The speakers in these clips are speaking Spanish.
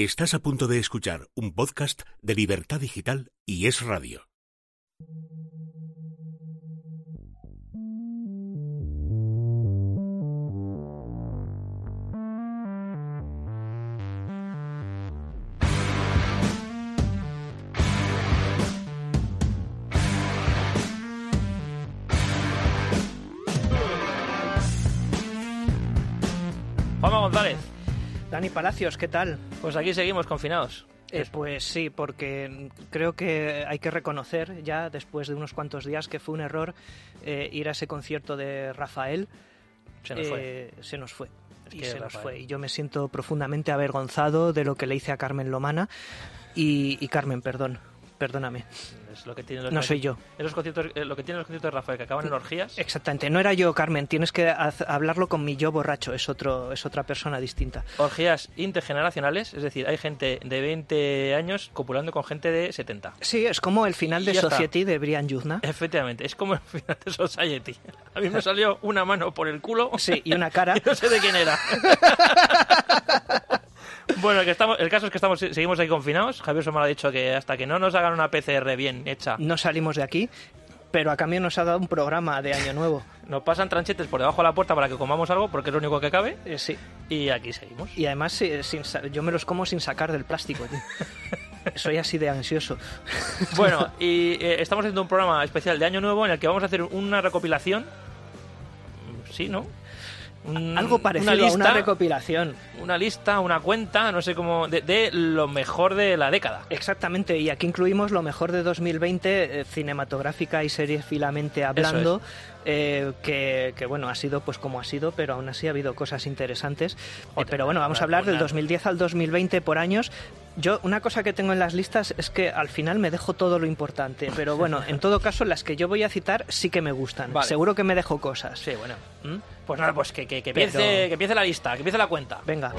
Estás a punto de escuchar un podcast de Libertad Digital y Es Radio. Dani Palacios, ¿qué tal? pues aquí seguimos confinados. Eh, pues sí, porque creo que hay que reconocer ya, después de unos cuantos días, que fue un error eh, ir a ese concierto de Rafael. Se nos fue. Eh, Se nos fue. Es y se nos fue. Y yo me siento profundamente avergonzado de lo que le hice a Carmen Lomana. Y, y Carmen, perdón, perdóname. Es lo que los No soy yo. Esos conciertos, eh, lo que tienen los conciertos de Rafael que acaban en orgías. Exactamente, no era yo, Carmen. Tienes que hablarlo con mi yo borracho. Es otro, es otra persona distinta. Orgías intergeneracionales, es decir, hay gente de 20 años copulando con gente de 70. Sí, es como el final de está. Society de Brian Yuzna. Efectivamente, es como el final de Society. A mí me salió una mano por el culo Sí, y una cara. y no sé de quién era. bueno, que estamos, el caso es que estamos, seguimos ahí confinados. Javier Somar ha dicho que hasta que no nos hagan una PCR bien hecha, No salimos de aquí, pero a cambio nos ha dado un programa de Año Nuevo. nos pasan tranchetes por debajo de la puerta para que comamos algo, porque es lo único que cabe. Eh, sí. Y aquí seguimos. Y además eh, sin yo me los como sin sacar del plástico, tío. Soy así de ansioso. Bueno, y eh, estamos haciendo un programa especial de Año Nuevo en el que vamos a hacer una recopilación. Mm, Sí, ¿no? Un- Algo parecido una a lista, una recopilación. una lista, una cuenta, no sé cómo, de, de lo mejor de la década. Exactamente, y aquí incluimos lo mejor de 2020, eh, cinematográfica y seriefilamente hablando, eh, que, que, bueno, ha sido pues como ha sido, pero aún así ha habido cosas interesantes. Eh, pero bueno, vamos a hablar del una- 2010 al 2020 por años. Yo, una cosa que tengo en las listas es que al final me dejo todo lo importante, pero bueno, en todo caso, las que yo voy a citar sí que me gustan. Vale. Seguro que me dejo cosas. Sí, bueno. ¿Mm? Pues nada, pues que, que, que empiece, que empiece la lista, que empiece la cuenta. Venga.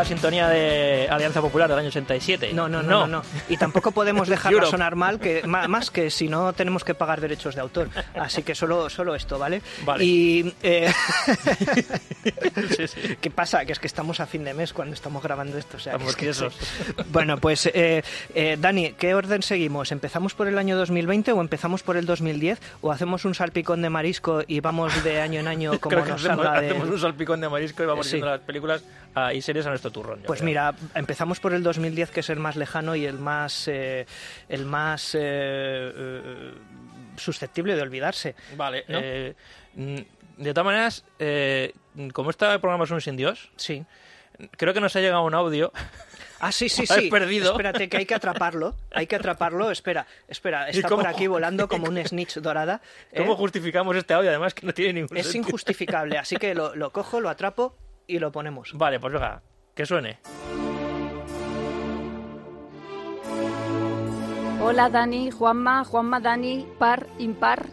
La sintonía de Alianza Popular del año 87. No, no, no, no, no. Y tampoco podemos dejarla sonar mal, que más que si no tenemos que pagar derechos de autor. Así que solo, solo esto, ¿vale? Vale. Y eh, Sí, sí. ¿qué pasa? Que es que estamos a fin de mes cuando estamos grabando esto. O sea, que Estamos es que tiesos. sí. Bueno, pues eh, eh, Dani, ¿qué orden seguimos? ¿Empezamos por el año 2020 o empezamos por el 2010? ¿O hacemos un salpicón de marisco y vamos de año en año como Creo que nos hacemos, salga de... hacemos un salpicón de marisco y vamos Sí. viendo las películas ah, y series a nuestro turrón. Pues creo. mira, empezamos por el 2010, que es el más lejano y el más, eh, el más eh, eh, susceptible de olvidarse. Vale, ¿no? eh, mm, de todas maneras, eh, como este programa es un sin Dios, Sí. creo que nos ha llegado un audio. Ah, sí, sí, sí. perdido. Espérate, que hay que atraparlo. Hay que atraparlo. Espera, espera. Está por aquí volando como un snitch dorada. ¿eh? ¿Cómo justificamos este audio? Además, que no tiene ningún Es sentido. injustificable. Así que lo, lo cojo, lo atrapo y lo ponemos. Vale, pues venga, que suene. Hola Dani, Juanma, Juanma Dani, par, impar.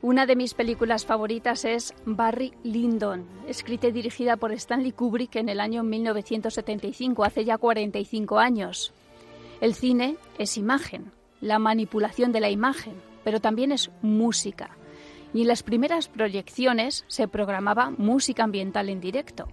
Una de mis películas favoritas es Barry Lyndon, escrita y dirigida por Stanley Kubrick en el año 1975, hace ya 45 años. El cine es imagen, la manipulación de la imagen, pero también es música. Y en las primeras proyecciones se programaba música ambiental en directo.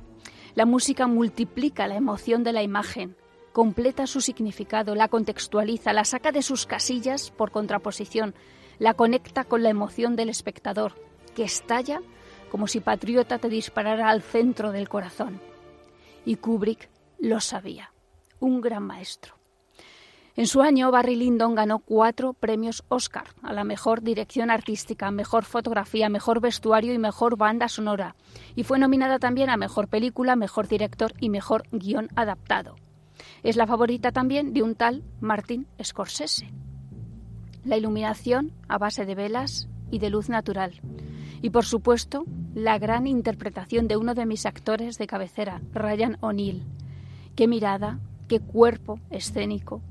La música multiplica la emoción de la imagen, completa su significado, la contextualiza, la saca de sus casillas por contraposición, la conecta con la emoción del espectador, que estalla como si Patriota te disparara al centro del corazón. Y Kubrick lo sabía, un gran maestro. En su año, Barry Lyndon ganó cuatro premios Oscar a la mejor dirección artística, mejor fotografía, mejor vestuario y mejor banda sonora. Y fue nominada también a mejor película, mejor director y mejor guion adaptado. Es la favorita también de un tal Martin Scorsese. la iluminación a base de velas y de luz natural. Y por supuesto, la gran interpretación de uno de mis actores de cabecera, Ryan O'Neill. Qué mirada, qué cuerpo escénico,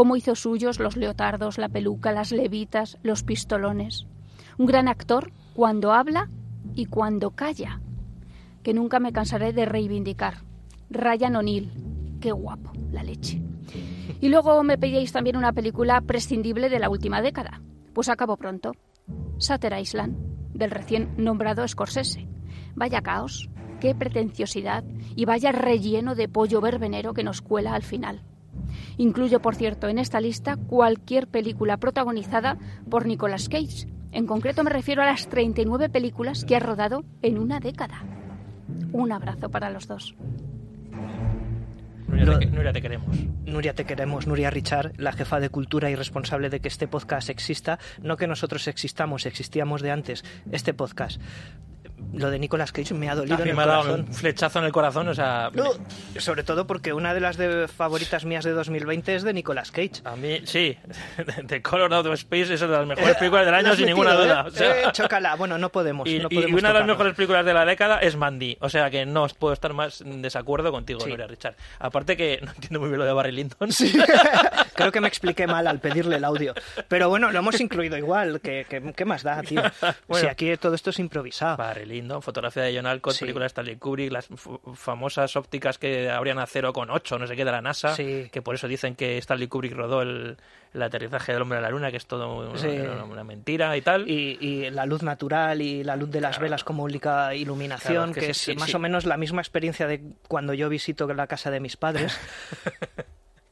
cómo hizo suyos los leotardos, la peluca, las levitas, los pistolones. Un gran actor cuando habla y cuando calla, que nunca me cansaré de reivindicar. Ryan O'Neill, qué guapo, la leche. Y luego me pedíais también una película prescindible de la última década. Pues acabo pronto. Sutter Island, del recién nombrado Scorsese. Vaya caos, qué pretenciosidad y vaya relleno de pollo verbenero que nos cuela al final. Incluyo, por cierto, en esta lista cualquier película protagonizada por Nicolas Cage. En concreto me refiero a las 39 películas que ha rodado en una década. Un abrazo para los dos. Nuria, te, Nuria, te, queremos. Nuria, te queremos. Nuria Richard, la jefa de cultura y responsable de que este podcast exista. No que nosotros existamos, existíamos de antes. Este podcast lo de Nicolas Cage me ha dolido en el me ha dado corazón. un flechazo en el corazón, o sea... No, sobre todo porque una de las de favoritas mías de 2020 es de Nicolas Cage. A mí, sí. The Color Out of Space es una de las mejores películas del año, sin ninguna duda. ¿eh? O sea, Eh, chócala. Bueno, no podemos. y, no y podemos una de las mejores películas de la década es Mandy. O sea que no puedo estar más en desacuerdo contigo, Sí. Nuria Richard. Aparte que no entiendo muy bien lo de Barry Lyndon. Sí. Creo que me expliqué mal al pedirle el audio. Pero bueno, lo hemos incluido igual. ¿Qué, qué, qué más da, tío? Bueno. Si aquí todo esto es improvisado. Barry Lyndon, fotografía de John Alcott, Sí. película de Stanley Kubrick, las famosas ópticas que abrían a 0,8, no sé qué, de la NASA, Sí. que por eso dicen que Stanley Kubrick rodó el, el aterrizaje del hombre a la luna, que es todo una, Sí. una- una mentira y tal. Y, y la luz natural y la luz de las velas como única iluminación, Claro, que es más o menos la misma experiencia de cuando yo visito la casa de mis padres.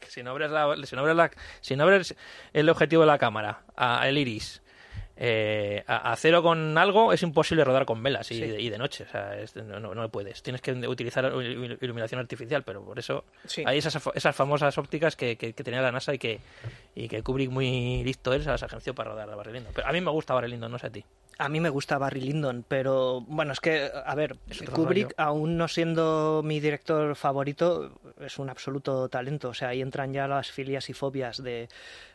Si no abres, la, si no abres, la- si no abres el objetivo de la cámara, a- el iris, eh, a, a cero con algo, es imposible rodar con velas y, Sí. y de noche. O sea, es- no, no, puedes. Tienes que utilizar il- iluminación artificial, pero por eso Sí. hay esas, esas famosas ópticas que, que- que tenía la NASA y que, y que Kubrick muy listo él se las agenció para rodar a Barry Lyndon. Pero a mí me gusta Barry Lyndon, no sé a ti. A mí me gusta Barry Lyndon, pero bueno, es que, a ver, Kubrick, rollo. aún no siendo mi director favorito, es un absoluto talento. O sea, ahí entran ya las filias y fobias de,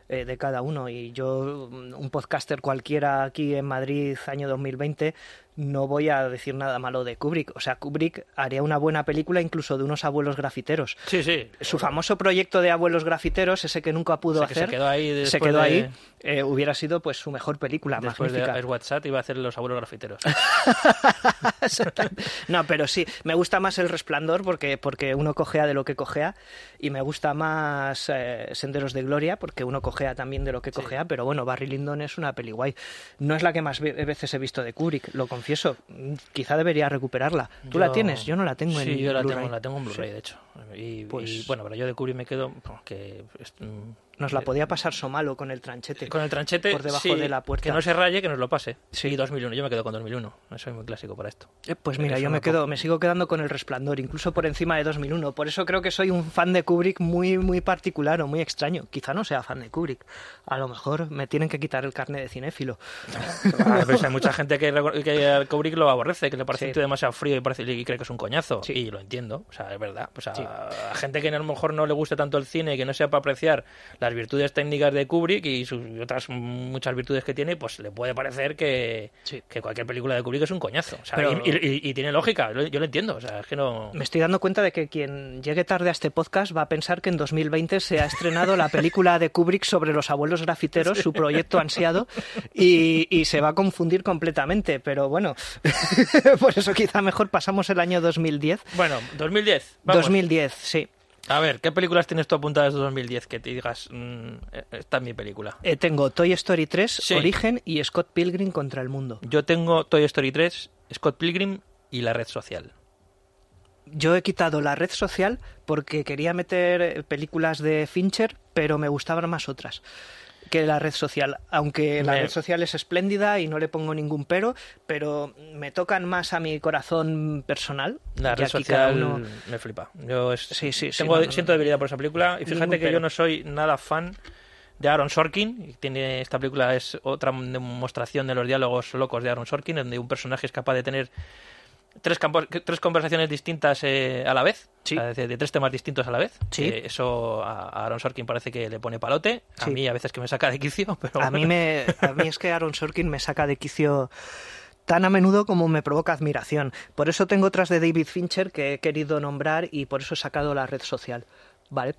eh, de cada uno. Y yo, mm, un podcaster cualquiera aquí en Madrid, año 2020, no voy a decir nada malo de Kubrick. O sea, Kubrick haría una buena película incluso de unos abuelos grafiteros. Sí, sí. Su famoso proyecto de abuelos grafiteros, ese que nunca pudo Ese que se hacer, quedó ahí se quedó de- ahí, eh, hubiera sido pues su mejor película, Después magnífica. de WhatsApp iba a hacer los abuelos grafiteros. No, pero sí, me gusta más el resplandor porque, porque uno cojea de lo que cojea y me gusta más eh, Senderos de Gloria porque uno cojea también de lo que cojea, pero bueno, Barry Lyndon es una peli guay. No es la que más ve- veces he visto de Kubrick, lo confieso. Mm, Quizá debería recuperarla. ¿Tú la tienes? Yo no la tengo en Sí, yo la tengo, la tengo en Blu-ray, Sí. de hecho. Y, Pues- y, bueno, pero yo de Kubrick me quedo pues, que es- mm, Nos la eh, podía pasar Somalo con el tranchete. con el tranchete por debajo sí, de la puerta. que no se raye, que nos lo pase. Sí. Y 2001, yo me quedo con 2001. Soy muy clásico para esto. Eh, Pues mira, Eso yo me quedo, me sigo quedando con el resplandor, incluso por encima de 2001. Por eso creo que soy un fan de Kubrick muy, muy particular o muy extraño. Quizá no sea fan de Kubrick. A lo mejor me tienen que quitar el carnet de cinéfilo. Ah, pues hay mucha gente que, que Kubrick lo aborrece, que le parece Sí. demasiado frío y, parece, y cree que es un coñazo. Sí. Y lo entiendo, o sea, es verdad. O sea, Sí. A gente que a lo mejor no le guste tanto el cine y que no sepa apreciar las virtudes técnicas de Kubrick y sus y otras muchas virtudes que tiene, pues le puede parecer que, Sí. que cualquier película de Kubrick es un coñazo. O sea, Pero- y, y- y tiene lógica, yo lo entiendo. O sea, es que no. Me estoy dando cuenta de que quien llegue tarde a este podcast va a pensar que en 2020 se ha estrenado la película de Kubrick sobre los abuelos grafiteros, su proyecto ansiado, y, y se va a confundir completamente. Pero bueno, por eso quizá mejor pasamos el año 2010. Bueno, 2010. Vamos. 2010, sí. A ver, ¿qué películas tienes tú apuntadas de 2010 que te digas, mm, eh, esta es mi película? Eh, tengo Toy Story 3, Sí. Origen y Scott Pilgrim contra el mundo. Yo tengo Toy Story 3, Scott Pilgrim y La Red Social. Yo he quitado la red social porque quería meter eh, películas de Fincher, pero me gustaban más otras que la red social. Aunque la Me- red social es espléndida y no le pongo ningún pero, pero me tocan más a mi corazón personal. La red social uno- me flipa. Yo es- Sí, sí, sí, tengo, no, no, siento debilidad por esa película. Y fíjate que yo no soy nada fan de Aaron Sorkin. Tiene, esta película es otra demostración de los diálogos locos de Aaron Sorkin, donde un personaje es capaz de tener tres, campos, tres conversaciones distintas eh, a la vez, Sí. de, de tres temas distintos a la vez. Sí. Eh, eso a, a Aaron Sorkin parece que le pone palote. A Sí. mí a veces que me saca de quicio, pero A mí, me, a mí es que Aaron Sorkin me saca de quicio tan a menudo como me provoca admiración. Por eso tengo otras de David Fincher que he querido nombrar y por eso he sacado la red social. ¿Vale?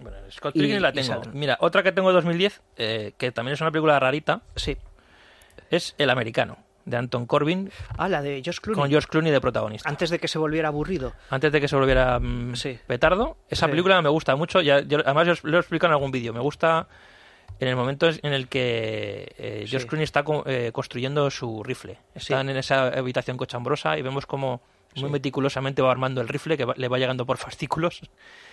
Bueno, Scott Pilgrim la tengo. Mira, otra que tengo de 2010, eh, que también es una película rarita, Sí. es El Americano, de Anton Corbin, Ah, la de Josh Clooney. con George Clooney de protagonista. Antes de que se volviera aburrido. Antes de que se volviera mm, Sí. petardo. Esa Sí. película me gusta mucho. Ya, yo- además, yo os- lo he explicado en algún vídeo. Me gusta en el momento en el que eh, George Sí. Clooney está co- eh, construyendo su rifle. Están en esa habitación cochambrosa y vemos como muy meticulosamente va armando el rifle que va- le va llegando por fascículos.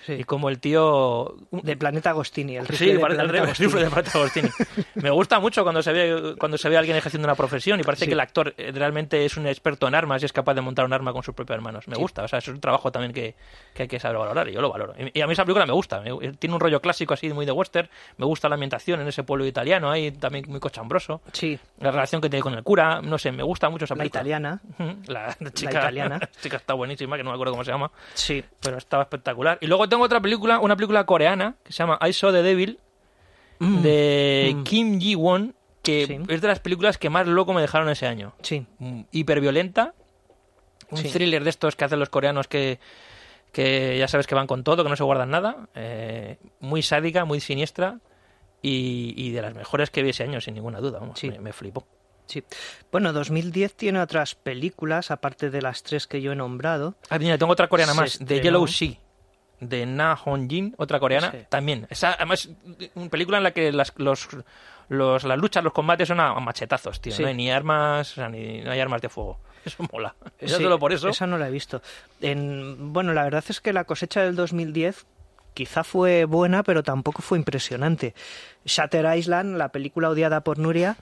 Sí. Y como el tío... De Planeta Agostini. El rifle Sí, de parece el Planeta rifle rifle de Planeta Agostini. Me gusta mucho cuando se ve cuando se ve a alguien ejerciendo una profesión y parece Sí. que el actor eh, realmente es un experto en armas y es capaz de montar un arma con sus propias manos. Me Sí. gusta, o sea, es un trabajo también que, que hay que saber valorar y yo lo valoro. Y, a mí esa película me gusta, tiene un rollo clásico así muy de western, me gusta la ambientación en ese pueblo italiano ahí también muy cochambroso, Sí, la relación que tiene con el cura, no sé, me gusta mucho esa la película. italiana. Ujú, La, chica, italiana. la chica está buenísima, que no me acuerdo cómo se llama Sí. pero estaba espectacular. Y luego tengo otra película, una película coreana que se llama I Saw the Devil Mm, de Mm. Kim Ji-won, que Sí. es de las películas que más loco me dejaron ese año. Sí. Mm, Hiperviolenta, un Sí. thriller de estos que hacen los coreanos que, que ya sabes que van con todo, que no se guardan nada, eh, muy sádica, muy siniestra y, y de las mejores que vi ese año, sin ninguna duda. vamos, Sí. me, me flipó. Sí. Bueno, 2010 tiene otras películas, aparte de las tres que yo he nombrado. Ah, mira, tengo otra coreana Se más, de estrenó. Yellow Sea, de Na Hong-jin, otra coreana, Sí. también. Esa, además, una película en la que las, los, los, las luchas, los combates son a, machetazos, tío. Sí. No hay ni armas, o sea, ni, no hay armas de fuego. Eso mola. Ya Sí, solo por eso. Esa no la he visto. En, bueno, la verdad es que la cosecha del 2010 quizá fue buena, pero tampoco fue impresionante. Shatter Island, la película odiada por Nuria,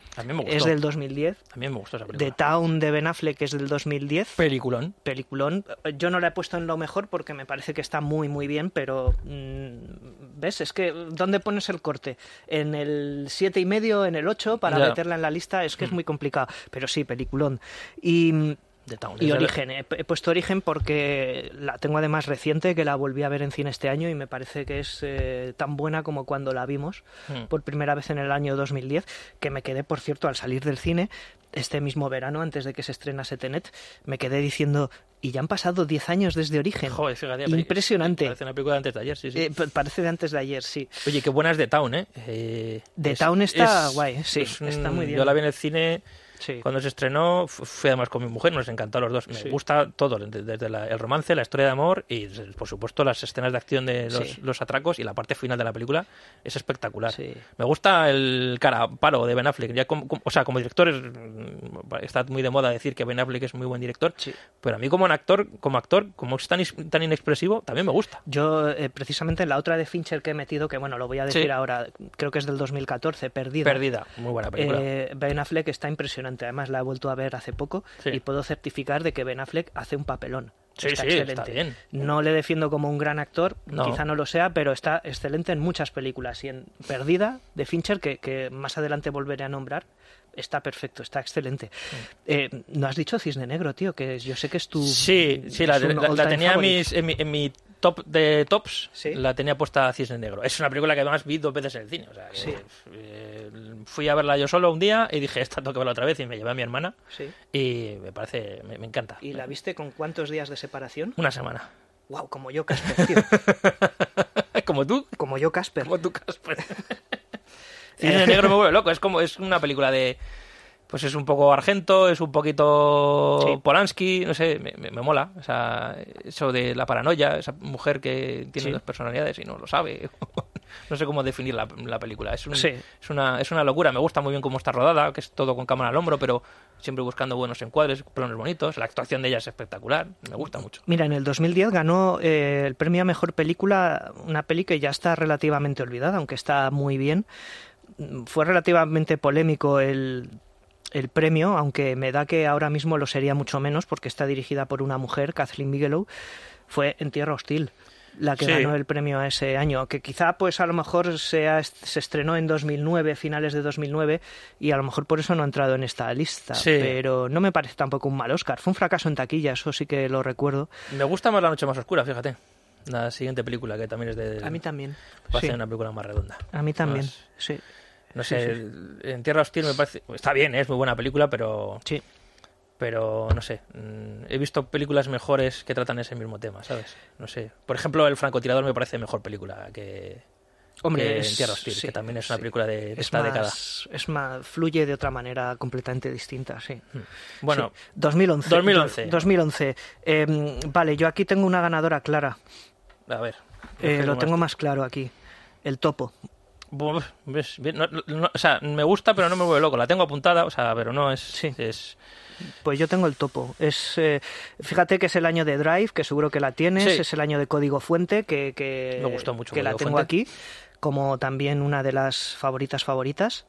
es del 2010. También me gustó esa The. Town de Ben Affleck es del 2010. Peliculón. Peliculón. Yo no la he puesto en lo mejor porque me parece que está muy, muy bien, pero. mm, ¿Ves? Es que. ¿Dónde pones el corte? ¿En el siete y medio, en el 8 para Ya. meterla en la lista? Es que es muy complicado. Pero sí, peliculón. Y. The Town. y Origen, he, he puesto Origen porque la tengo además reciente, que la volví a ver en cine este año y me parece que es eh, tan buena como cuando la vimos Hmm. por primera vez en el año 2010, que me quedé, por cierto, al salir del cine, este mismo verano, antes de que se estrenase Tenet, me quedé diciendo, y ya han pasado 10 años desde Origen. Joder, fíjate, Impresionante. Parece una película de antes de ayer, sí, sí. Eh, pa- parece de antes de ayer, sí. Oye, qué buena es The Town, ¿eh? Eh, The es- Town está es- guay, sí, es está muy bien. Yo la vi en el cine sí. Cuando se estrenó, fu- fui además con mi mujer, nos encantó a los dos. Me Sí. gusta todo, de- desde la- el romance, la historia de amor y, por supuesto, las escenas de acción de los, Sí. los atracos y la parte final de la película es espectacular. Me gusta el cara palo de Ben Affleck. Ya como- como- o sea, como director es- está muy de moda decir que Ben Affleck es muy buen director, pero a mí como un actor, como actor, como es tan, tan inexpresivo, también me gusta. Yo, eh, precisamente en la otra de Fincher que he metido, que bueno, lo voy a decir ahora, creo que es del 2014, Perdida. Perdida, muy buena película. Eh, ben Affleck está impresionante, además la he vuelto a ver hace poco Sí. y puedo certificar de que Ben Affleck hace un papelón. Sí, está sí, excelente. está bien. No le defiendo como un gran actor, No. quizá no lo sea, pero está excelente en muchas películas y en Perdida de Fincher, que, que más adelante volveré a nombrar, está perfecto, está excelente. Eh, no has dicho Cisne Negro, tío, que yo sé que es tu... Sí, sí, la, tenía mis- en mi, en mi top de tops, Sí. la tenía puesta Cisne Negro. Es una película que además vi dos veces en el cine. O sea, Sí. eh, fui a verla yo solo un día y dije, esta tengo que verla otra vez y me llevé a mi hermana Sí. y me parece, me, me encanta. ¿Y la viste con cuántos días de separación? Una semana. Wow, como yo, Casper, tío. como tú, Como yo, Casper. como tú, Casper. Cisne Negro me vuelve loco. Es como es una película de... Pues es un poco Argento, es un poquito Sí. Polanski, no sé, me, me- me mola. O sea, eso de la paranoia, esa mujer que tiene Sí. dos personalidades y no lo sabe. no sé cómo definir la, la película. Es, un- Sí. es, una, es una locura. Me gusta muy bien cómo está rodada, que es todo con cámara al hombro, pero siempre buscando buenos encuadres, planos bonitos. La actuación de ella es espectacular. Me gusta mucho. Mira, en el 2010 ganó eh, el premio a mejor película, una peli que ya está relativamente olvidada, aunque está muy bien. Fue relativamente polémico el, el premio, aunque me da que ahora mismo lo sería mucho menos porque está dirigida por una mujer, Kathleen Bigelow. Fue En Tierra Hostil. la que Sí. ganó el premio ese año, que quizá pues a lo mejor sea, se estrenó en 2009, finales de 2009, y a lo mejor por eso no ha entrado en esta lista, Sí. pero no me parece tampoco un mal Oscar. Fue un fracaso en taquilla, eso sí que lo recuerdo. Me gusta más La Noche Más Oscura, fíjate. La siguiente película, que también es de... A mí también. Parece Sí, una película más redonda. a mí también, Más- sí. No Sí, sé, en Tierra Hostil me parece... Está bien, ¿eh? es muy buena película, pero... Sí. Pero, no sé, mm, he visto películas mejores que tratan ese mismo tema, ¿sabes? No sé. Por ejemplo, El francotirador me parece mejor película que, Hombre, que es, en Tierra Hostil, sí, que también es una película de, de Es esta más, década. Es más, fluye de otra manera completamente distinta, sí. Bueno, Sí, 2011. 2011. Do- 2011. Eh, vale, yo aquí tengo una ganadora clara. a ver. Eh, ¿qué lo tengo más claro aquí. El topo. Buf, ves, bien, no- no- o sea, me gusta, pero no me vuelve loco. La tengo apuntada, o sea, pero no es... Sí. es Pues yo tengo el topo. Es, eh, fíjate que es el año de Drive, que seguro que la tienes. Sí. Es el año de Código Fuente, que, que, Me gustó mucho que la tengo Fuente. aquí, como también una de las favoritas favoritas.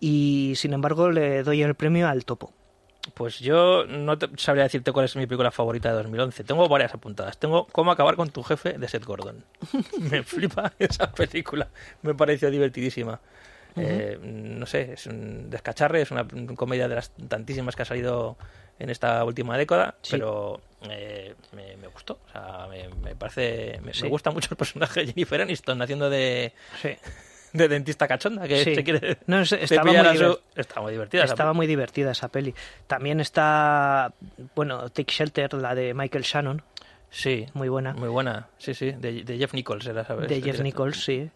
Y sin embargo le doy el premio al topo. Pues yo no te- sabría decirte cuál es mi película favorita de 2011. Tengo varias apuntadas. Tengo Cómo acabar con tu jefe de Seth Gordon. Me flipa esa película. Me pareció divertidísima. Eh, no sé, es un descacharre, es una comedia de las tantísimas que ha salido en esta última década, Sí. pero eh, me, me gustó. O sea, me, me parece. Me, me gusta mucho el personaje de Jennifer Aniston haciendo de, Sí. De dentista cachonda que Sí. se quiere. No, es- estaba muy a su- divert- Estaba muy divertida. Estaba muy divertida esa peli. También está, bueno, Take Shelter, la de Michael Shannon, Sí, muy buena. Muy buena, sí, sí, de, de Jeff Nichols era, ¿sabes? De Jeff. Nichols, sí.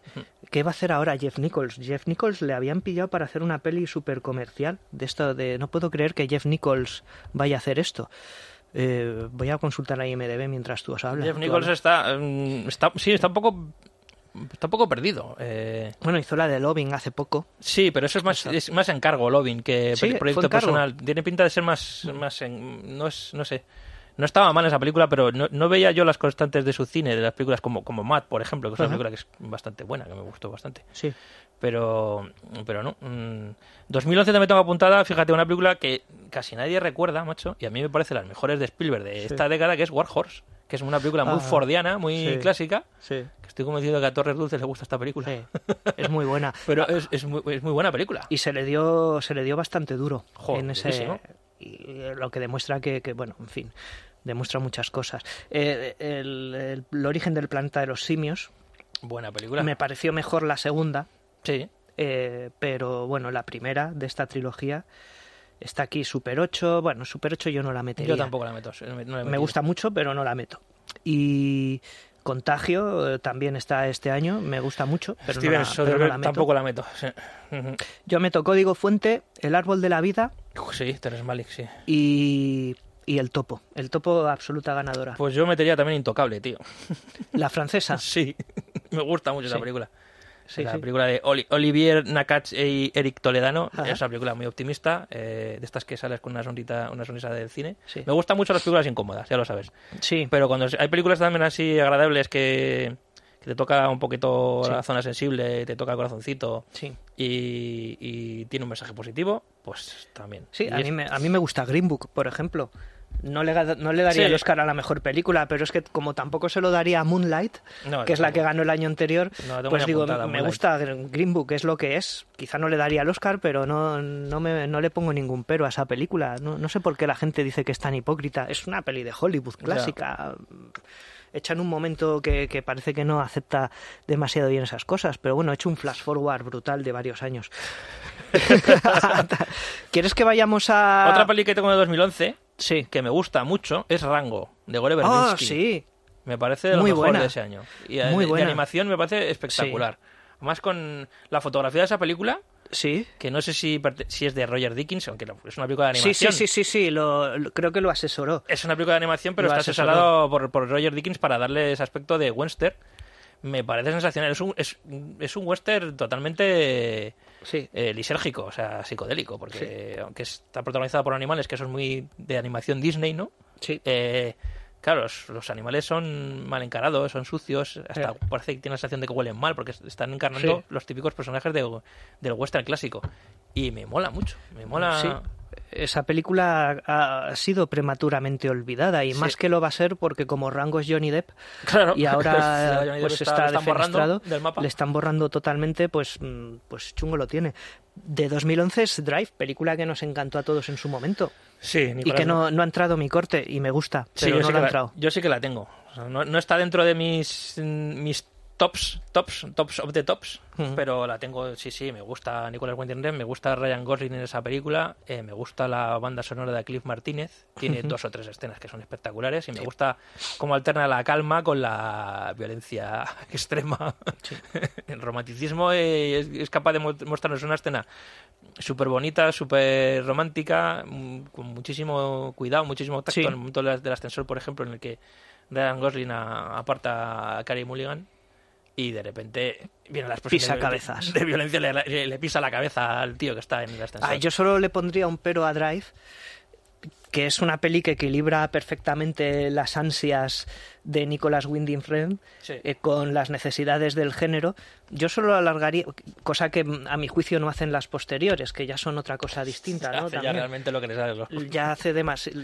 ¿Qué va a hacer ahora Jeff Nichols? Jeff Nichols le habían pillado para hacer una peli súper comercial. De esto de no puedo creer que Jeff Nichols vaya a hacer esto. Eh, voy a consultar a IMDB mientras tú os hablas. Jeff Nichols hablas. está, mm, está, sí, está un poco, está un poco perdido. eh, Bueno, hizo la de Loving hace poco. sí, pero eso es más, es más encargo, Lovin, que Sí, proyecto personal. Tiene pinta de ser más, más en- no es, no sé. No estaba mal esa película, pero no, no veía yo las constantes de su cine, de las películas como, como Matt, por ejemplo, que es una película que es bastante buena, que me gustó bastante. Sí. pero pero no. Mm, 2011 también tengo apuntada, fíjate, una película que casi nadie recuerda, macho, y a mí me parece las mejores de Spielberg de esta década, que es War Horse, que es una película muy Ah, fordiana, muy sí. clásica, Sí. que estoy convencido que a Torres Dulces le gusta esta película. Sí. Es muy buena. Pero es, es, muy, es muy buena película. Y se le dio, se le dio bastante duro Joder, en ese y lo que demuestra que, que, bueno, en fin, demuestra muchas cosas. Eh, el, el- el origen del planeta de los simios Buena película. me pareció mejor la segunda, Sí. eh, pero bueno, la primera de esta trilogía está aquí Super 8, bueno, Super 8 yo no la metería. Yo tampoco la meto. no la he Me gusta mucho, pero no la meto. Y Contagio eh, también está este año, me gusta mucho, pero, no la, pero no Soderbergh la meto. tampoco la meto. Sí. Yo meto Código Fuente, El Árbol de la Vida Sí, Terence Malick, sí. y, y El Topo. El Topo, absoluta ganadora. Pues yo metería también Intocable, tío. La francesa. Sí, me gusta mucho esa Sí. película. Sí, la sí. película de Oli- Olivier Nakach y Eric Toledano Ajá. es una película muy optimista, eh, de estas que sales con una sonrisa, una sonrisa del cine. Sí. Me gustan mucho las películas incómodas, ya lo sabes. Sí, Pero cuando hay películas también así agradables que, que te toca un poquito la zona sensible, te toca el corazoncito sí. y, y tiene un mensaje positivo, pues también. Sí, Y a es- mí, me, a mí me gusta Green Book, por ejemplo. No le, no le daría Sí. el Oscar a la mejor película, pero es que como tampoco se lo daría a Moonlight, No, que es la que ganó el año anterior, No, pues digo, me Moonlight. gusta Green Book, es lo que es. Quizá no le daría el Oscar, pero no, no, me, no le pongo ningún pero a esa película. No, no sé por qué la gente dice que es tan hipócrita. Es una peli de Hollywood clásica. Hecha en un momento que, que parece que no acepta demasiado bien esas cosas, pero bueno, he hecho un flash forward brutal de varios años. ¿Quieres que vayamos a...? Otra peli que tengo de 2011 Sí. que me gusta mucho es Rango, de Gore Ah, Verbinski. sí. Me parece de lo Muy mejor buena. de ese año. Y eh, Muy de, de buena. animación me parece espectacular. Más con la fotografía de esa película, Sí. que no sé si, si es de Roger Dickens, aunque no- es una película de Sí, animación. sí, sí, sí, sí, lo, lo- creo que lo asesoró. Es una película de animación, pero Lo está asesoró. asesorado por, por Roger Dickens para darle ese aspecto de western. Me parece sensacional. Es un, es, es un western totalmente Sí. eh, lisérgico, o sea, psicodélico, porque aunque está protagonizada por animales que son muy de animación Disney, ¿no? Sí. Eh, claro, los, los animales son mal encarados, son sucios, hasta Eh. parece que tiene la sensación de que huelen mal, porque están encarnando los típicos personajes de- del western clásico. Y me mola mucho, me mola... Esa película ha sido prematuramente olvidada y Sí. más que lo va a ser porque como rango es Johnny Depp Claro. y ahora Johnny Depp pues está- está, le están borrando defenestrado, del mapa. le están borrando totalmente, pues, mm, pues chungo lo tiene. De 2011 es Drive, película que nos encantó a todos en su momento Sí, y que no, no ha entrado mi corte y me gusta, Sí, yo, no sí que ha la, entrado. yo sí que la tengo. O sea, no, no está dentro de mis, mis tops, tops, tops of the tops, pero la tengo, sí, sí, me gusta Nicolas Winding Refn, me gusta Ryan Gosling en esa película, eh, me gusta la banda sonora de Cliff Martínez, tiene dos o tres escenas que son espectaculares y me gusta cómo alterna la calma con la violencia extrema. El romanticismo es, es capaz de mo- mostrarnos una escena súper bonita, súper romántica, mm, con muchísimo cuidado, muchísimo tacto Sí. en el momento del ascensor, por ejemplo, en el que Ryan Gosling aparta a Carey Mulligan y de repente viene la explosión Pisa de, cabezas. de violencia, le, le- le pisa la cabeza al tío que está en el ascensor. Ah, yo solo le pondría un pero a Drive, que es una peli que equilibra perfectamente las ansias de Nicholas Winding Refn Sí. eh, con las necesidades del género. Yo solo alargaría, cosa que mm, a mi juicio no hacen las posteriores, que ya son otra cosa distinta, ¿no? Hace ya realmente lo que les sale los ya hace demasiado,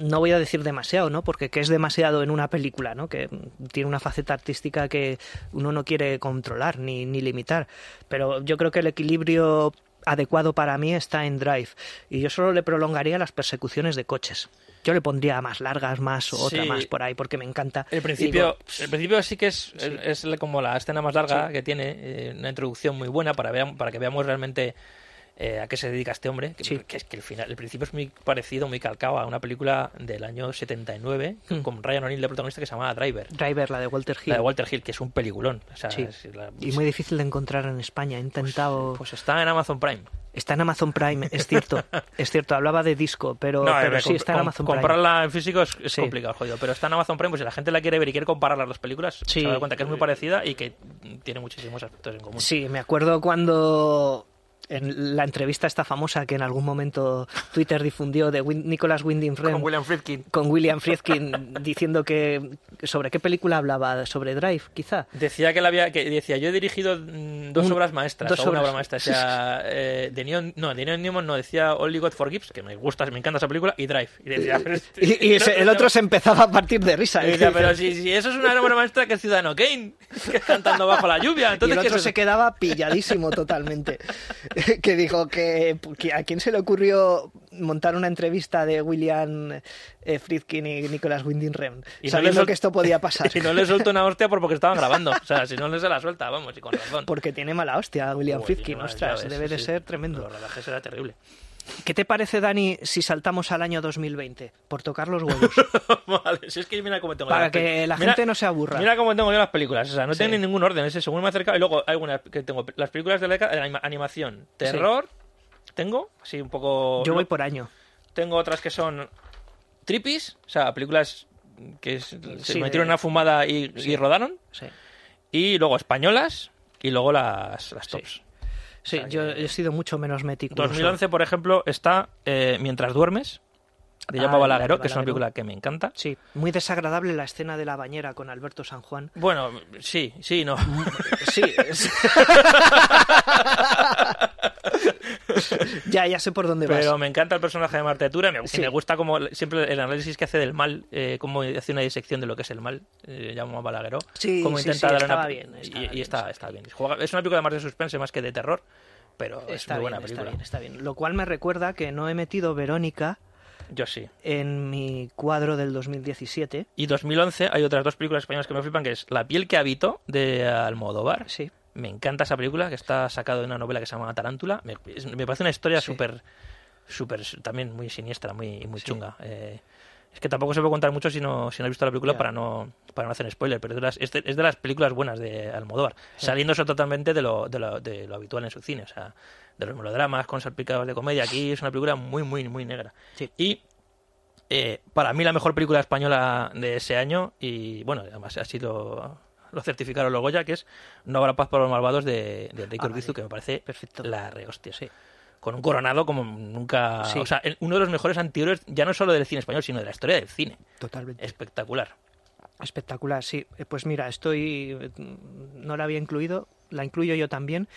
no voy a decir demasiado, ¿no? Porque que es demasiado en una película, ¿no? Que tiene una faceta artística que uno no quiere controlar ni, ni limitar. Pero yo creo que el equilibrio adecuado para mí está en Drive. Y yo solo le prolongaría las persecuciones de coches. Yo le pondría más largas, más o otra Sí. más por ahí, porque me encanta. El principio, digo, el principio sí que es, es como la escena más larga que tiene, eh, una introducción muy buena para, veam- para que veamos realmente eh, a qué se dedica este hombre. Que, Sí. que es que el final, el principio es muy parecido, muy calcado a una película del año 79 Mm. con Ryan O'Neill de protagonista que se llamaba Driver. Driver, la de Walter Hill. La de Walter Hill, que es un peliculón. O sea, Sí. Y muy difícil de encontrar en España. He intentado. Pues está en Amazon Prime. Está en Amazon Prime, es cierto. es cierto, hablaba de disco, pero, No, pero sí está en Amazon Prime. comprarla en físico es, es Sí. complicado, jodido. Pero está en Amazon Prime, pues si la gente la quiere ver y quiere comparar las dos películas, Sí. se va a dar cuenta que es muy parecida y que tiene muchísimos aspectos en común. Sí, me acuerdo cuando en la entrevista esta famosa que en algún momento Twitter difundió de Win- Nicholas Winding Refn Con William Friedkin. con William Friedkin diciendo que sobre qué película hablaba, sobre Drive, quizá. Decía que, la había, que decía, yo he dirigido mm, dos Un- obras maestras, dos o una obras. obra maestra. O sea, eh, de Neon, no, de Neon Newman no, decía Only God Forgives, que me gusta, me encanta esa película, y Drive. Y decía, este- Y, y ese- el otro se empezaba a partir de risa. Y decía, pero si, si eso es una obra maestra, que es Ciudadano Kane, que es cantando bajo la lluvia. y Entonces, el ¿qué otro es se quedaba pilladísimo totalmente. que dijo que, que a quién se le ocurrió montar una entrevista de William eh, Friedkin y Nicholas Winding Refn, Y no sabiendo sol- que esto podía pasar. Y no le suelto una hostia por porque estaban grabando. O sea, si no le se la suelta, vamos, y con razón. Porque tiene mala hostia William Uy, Friedkin, no, ostras, debe de ser tremendo. Los rodajes era terrible. ¿Qué te parece, Dani, si saltamos al año 2020? Por tocar los huevos. vale, si es que mira cómo tengo para que la Mira- gente no se aburra. Mira cómo tengo yo las películas. O sea, no Sí. tienen ningún orden. Ese según me he acercado. Y luego hay algunas que tengo. Las películas de la década, de anima- animación, terror. Tengo, así un poco. Yo voy por año. Tengo otras que son trippies. O sea, películas que se Sí, metieron de- en una fumada y, y rodaron. Sí. Y luego españolas. Y luego las, las tops. Sí, O sea, yo que- he sido mucho menos meticuloso. 2011, por ejemplo, está eh, Mientras duermes. De Ah, Llama Balagueró, de que es una Balagueró. película que me encanta. Sí, muy desagradable la escena de la bañera con Alberto San Juan. Bueno, sí, sí, no. Sí, es- ya, ya sé por dónde vas. Pero me encanta el personaje de Marta Tura. Me, y Sí. me gusta como siempre el análisis que hace del mal, eh, cómo hace una disección de lo que es el mal. Eh, llama Balagueró. Sí, cómo sí, intenta sí, estaba una- bien, y- estaba y, bien, está, sí. está bien. Juega- es una película más de suspense más que de terror, pero es está muy bien, buena está película. bien, está bien. Lo cual me recuerda que no he metido Verónica Yo sí. en mi cuadro del 2017. Y 2011 hay otras dos películas españolas que me flipan, que es La piel que habito, de Almodóvar. Sí. Me encanta esa película, que está sacada de una novela que se llama Tarántula. Me, me parece una historia Sí. súper, súper, también muy siniestra, muy, muy chunga. Eh, es que tampoco se puede contar mucho si no, si no has visto la película para no para no hacer spoiler, pero es de, las, es de- es de las películas buenas de Almodóvar, saliéndose totalmente de lo, de, lo, de lo habitual en su cine, o sea, de los melodramas con salpicados de comedia. Aquí es una película muy, muy, muy negra. Sí. Y eh, para mí la mejor película española de ese año, y bueno, además así lo, lo certificaron los Goya, que es No habrá paz para los malvados de, de Enrique Ah, vale. que me parece Perfecto. la rehostia. Sí. Con un coronado como nunca... Sí. O sea, uno de los mejores antihéroes, ya no solo del cine español, sino de la historia del cine. Totalmente. Espectacular. Espectacular, sí. Eh, Pues mira, estoy. No la había incluido, la incluyo yo también.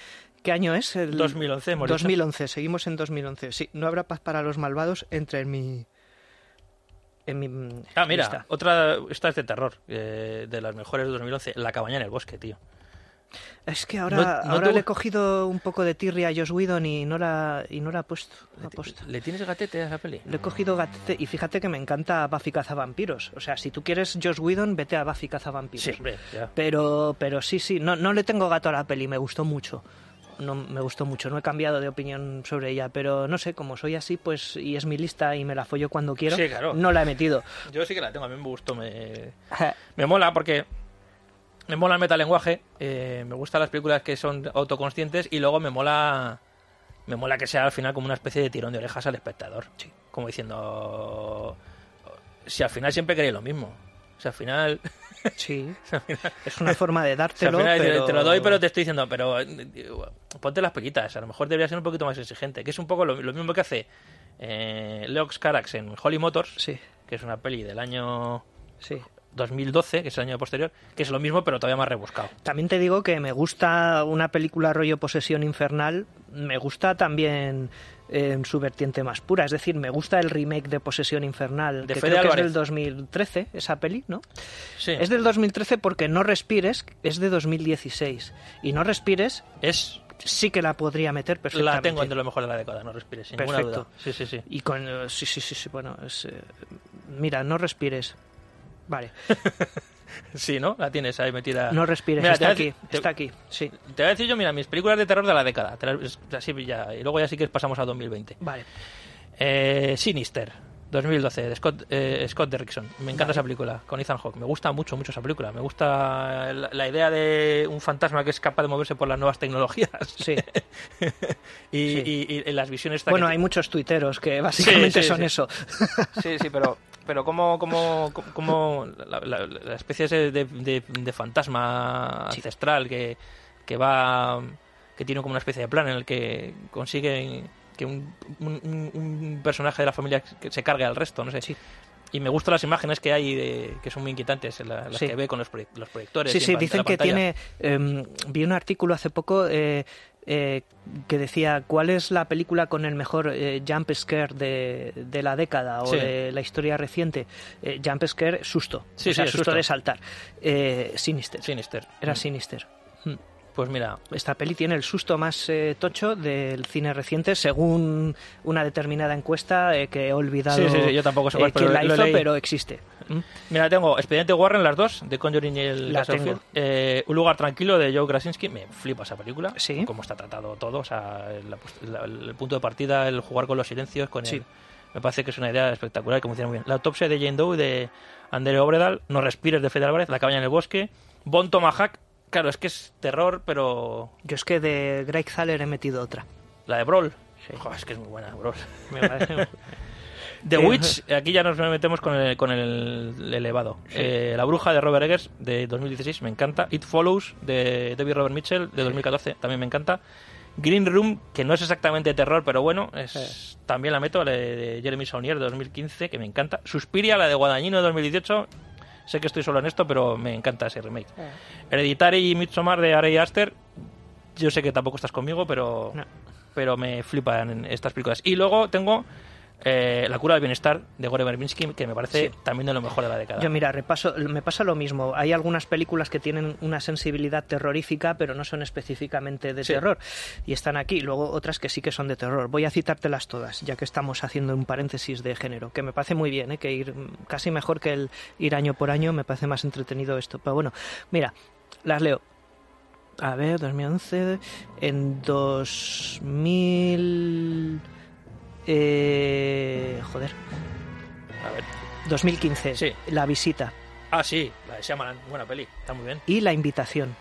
¿Qué año es? El 2011, hemos dicho. 2011, seguimos en 2011. Sí, no habrá paz para los malvados entre en mi... En mi Ah, mira, lista. otra, esta es de terror, eh, de las mejores de 2011, La cabaña en el bosque, tío. Es que ahora, No- no ahora te- le he cogido un poco de tirria a Josh Whedon y no la, y no la he puesto. ¿Le tienes gatete a esa peli? Le he cogido gatete y fíjate que me encanta Buffy Cazavampiros. O sea, si tú quieres Josh Whedon, vete a Buffy Cazavampiros. Sí, hombre, ya. Pero, pero sí, sí, no, no le tengo gato a la peli, me gustó mucho. No, me gustó mucho, no he cambiado de opinión sobre ella, pero no sé, como soy así, pues, y es mi lista y me la follo cuando quiero, Sí, claro. no la he metido. Yo sí que la tengo, a mí me gustó, me, me mola porque me mola el metalenguaje, eh, me gustan las películas que son autoconscientes y luego me mola me mola que sea al final como una especie de tirón de orejas al espectador. Como diciendo si al final siempre queréis lo mismo. Sea, al final, Sí, es una forma de dártelo, pero... te lo doy, pero te estoy diciendo, pero eh, ponte las pequitas. A lo mejor debería ser un poquito más exigente. Que es un poco lo, lo mismo que hace eh, Leox Carax en Holly Motors, Sí, que es una peli del año sí. 2012, que es el año posterior, que es lo mismo, pero todavía más rebuscado. También te digo que me gusta una película rollo Posesión Infernal, me gusta también en su vertiente más pura, es decir, me gusta el remake de Posesión Infernal, De que Fede creo que es del 2013, esa peli, ¿no? Sí. Es del 2013 porque No Respires es de 2016 y No Respires Es sí que la podría meter perfectamente. la tengo entre lo mejor de la década, no respires, sin ninguna Perfecto. duda. Sí, sí, sí. Y con eh, sí, sí, sí, sí, bueno, es, eh, mira, No Respires. Vale, Sí, ¿no? La tienes ahí metida. No Respires, Mira, está aquí, te- está aquí, sí. Te voy a decir yo, mira, mis películas de terror de la década. Así ya, y luego ya sí que pasamos a 2020. Vale. Eh, Sinister, 2012, de Scott, eh, Scott Derrickson. Me encanta Vale. esa película, con Ethan Hawke. Me gusta mucho, mucho esa película. Me gusta la, la idea de un fantasma que es capaz de moverse por las nuevas tecnologías. Sí. y, Sí. y- y las visiones... Bueno, que- hay muchos tuiteros que básicamente sí, son eso. Sí, sí, pero, pero como, como, como la, la- la especie de, de- de fantasma Sí. ancestral que, que va que tiene como una especie de plan en el que consigue que un, un- un personaje de la familia que se cargue al resto, no sé. Sí. Y me gustan las imágenes que hay de- que son muy inquietantes, la- las Sí. que ve con los, proye- los proyectores. Sí, sí, dicen que tiene... eh, vi un artículo hace poco eh, eh, que decía cuál es la película con el mejor eh, jump scare de, de la década o Sí. de la historia reciente. Eh, jump scare, susto. Sí, o sea, sí, susto, susto. de saltar. Eh, Sinister. Sinister. Era Mm. Sinister. Mm. Pues mira, Esta peli tiene el susto más eh, tocho del cine reciente, según una determinada encuesta eh, que he olvidado Sí, sí, sí, yo tampoco sé eh, cuál, pero quién la lo hizo, leí. pero existe. ¿Mm? Mira, tengo Expediente Warren, las dos, de Conjuring y el Castle tengo. Eh, Un lugar tranquilo de Joe Krasinski. Me flipa esa película. Sí. Cómo está tratado todo. O sea, la- la- el punto de partida, el jugar con los silencios, con Sí. el... Me parece que es una idea espectacular y que funciona muy bien. La autopsia de Jane Doe de Andere Obredal. No respires de Fede Álvarez. La cabaña en el bosque. Bon Tomahawk. Claro, es que es terror, pero... Yo es que de Greg Thaler he metido otra. La de Brawl. Sí. Joder, es que es muy buena, Brawl. Me parece- The Eh, Witch, aquí ya nos metemos con el, con el elevado. Eh, la bruja de Robert Eggers de 2016, me encanta. It Follows de David Robert Mitchell de 2014, también me encanta. Green Room, que no es exactamente terror, pero bueno, es también la meto, la de, Jeremy Saunier de 2015, que me encanta. Suspiria, la de Guadagnino de 2018. Sé que estoy solo en esto, pero me encanta ese remake. Hereditary y Midsommar de Ari Aster. Yo sé que tampoco estás conmigo, pero No. pero me flipan estas películas. Y luego tengo eh, La cura del bienestar de Gore Verbinski, que me parece Sí. también de lo mejor de la década. Yo mira, repaso, me pasa lo mismo. Hay algunas películas que tienen una sensibilidad terrorífica, pero no son específicamente de Sí. terror. Y están aquí. Luego otras que sí que son de terror. Voy a citártelas todas, ya que estamos haciendo un paréntesis de género, que me parece muy bien, ¿eh? que ir casi mejor que el ir año por año, me parece más entretenido esto. Pero bueno, mira, las leo. A ver, 2011, en 2000... Eh, joder, A ver. 2015, Sí. La visita Ah, sí, la de Shyamalan, buena peli, está muy bien. y La invitación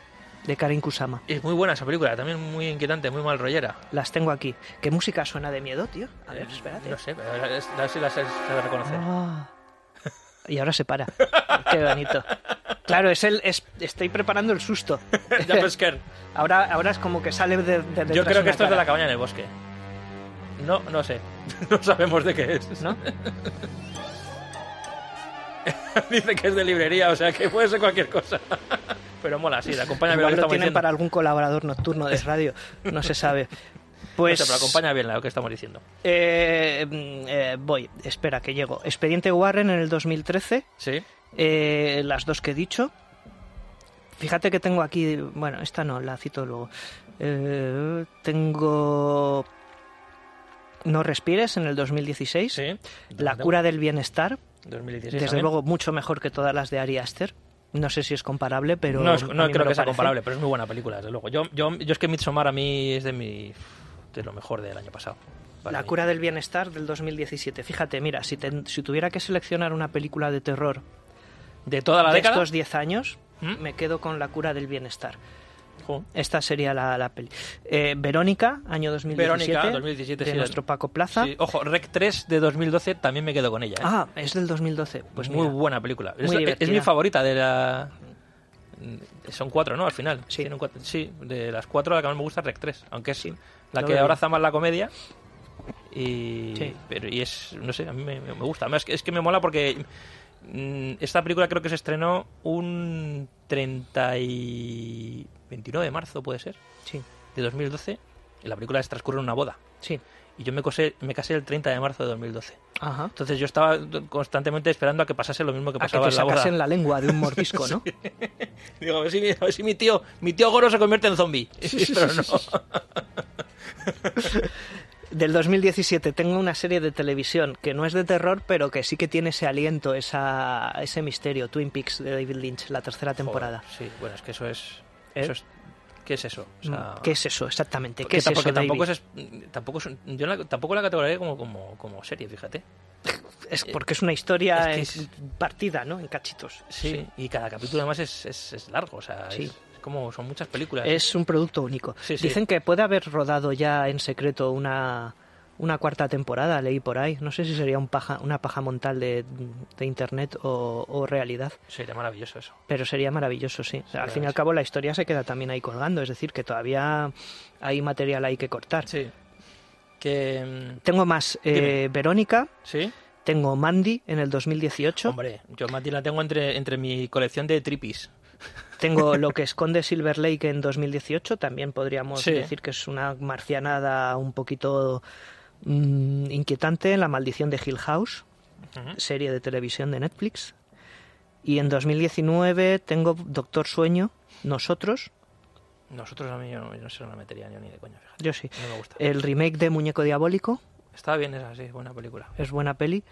de Karen Kusama. Es muy buena esa película, también muy inquietante, muy mal rollera. Las tengo aquí. ¿Qué música suena de miedo, tío? A ver, Eh, espérate. No sé, pero la, la, sí la sé sabe reconocer. Ah. Y ahora se para. Qué bonito. Claro, es el, es, estoy preparando el susto. Jump scare. Ahora, ahora es como que sale de, de Yo creo que esto es de la cabaña en el bosque. No, no sé. No sabemos de qué es. ¿No? Dice que es de librería, o sea que puede ser cualquier cosa. Pero mola, sí, acompaña bien lo que estamos tienen diciendo. para algún colaborador nocturno de radio, no se sabe. Pues No sé, pero acompaña bien lo que estamos diciendo. eh, eh, voy, espera que llego. Expediente Warren en el 2013, Sí. eh, las dos que he dicho. Fíjate que tengo aquí, bueno, esta no, la cito luego. Tengo No respires en el 2016, Sí. La cura del bienestar, 2016 desde también. luego mucho mejor que todas las de Ari Aster. No sé si es comparable, pero no, es- no creo que sea comparable, pero es muy buena película, desde luego. Yo, yo, yo es que Midsommar a mí es de mi de lo mejor del año pasado. La mí. cura del bienestar del 2017. Fíjate, mira, si, te- si tuviera que seleccionar una película de terror de toda la de década. estos 10 años, ¿Mm? me quedo con La cura del bienestar. Jo. Esta sería la, la peli. Eh, Verónica, año 2017. Verónica, 2017, de sí, nuestro Paco Plaza. Sí, ojo, Rec 3 de 2012 también me quedo con ella. ¿eh? Ah, es del 2012. Pues muy mira, buena película. Es, muy es divertida. mi favorita de la. Son cuatro, ¿no? Al final. Sí. Cuatro- sí, de las cuatro la que más me gusta es Rec 3. Aunque es Sí, la que abraza más la comedia. Y, Sí. pero, y es, no sé, a mí me, me gusta. Además, es que, es que me mola porque mm, esta película creo que se estrenó un 30 y 29 de marzo, puede ser, Sí, de 2012. Y la película se transcurre en una boda. sí. Y yo me, cosé, me casé el 30 de marzo de 2012. Ajá. Entonces yo estaba constantemente esperando a que pasase lo mismo que A que pasaba te en la boda. sacasen la lengua de un mordisco, ¿no? Digo, a ver, si, mi- a ver si mi tío, mi tío Goro se convierte en zombie. Pero no. Del 2017 tengo una serie de televisión que no es de terror, pero que sí que tiene ese aliento, esa, ese misterio. Twin Peaks de David Lynch, la tercera temporada. Joder, sí, bueno, es que eso es. ¿Eh? eso es ¿Qué es eso? O sea, ¿Qué es eso exactamente? porque ¿Qué es ta- eso, porque tampoco David? es, tampoco es- yo la- tampoco la categorizaría como, como, como serie, fíjate. Es porque es una historia Es que en- partida, ¿no? En cachitos. Sí, y cada capítulo además es, es, es largo, o sea, Sí. como son muchas películas. Es un producto único. Sí. Dicen que puede haber rodado ya en secreto una, una cuarta temporada, leí por ahí. No sé si sería un paja, una paja montal de, de internet o, o realidad, Sería maravilloso eso. pero sería maravilloso, sí. Al fin y al cabo la historia se queda también ahí colgando, es decir, que todavía hay material ahí que cortar. Sí. Que. mm, Tengo más eh. Verónica, Sí. tengo Mandy en el 2018, Hombre, yo Mati la tengo entre, entre mi colección de tripis. tengo Lo que esconde Silver Lake en 2018, también podríamos Sí. decir que es una marcianada un poquito mm, inquietante, La maldición de Hill House, serie de televisión de Netflix. Y en 2019 tengo Doctor Sueño, Nosotros, Nosotros a mí yo no, yo no se la metería yo ni de coña, fíjate. yo sí. No me gusta. El remake de Muñeco Diabólico, Está bien esa, sí, buena película. es buena peli.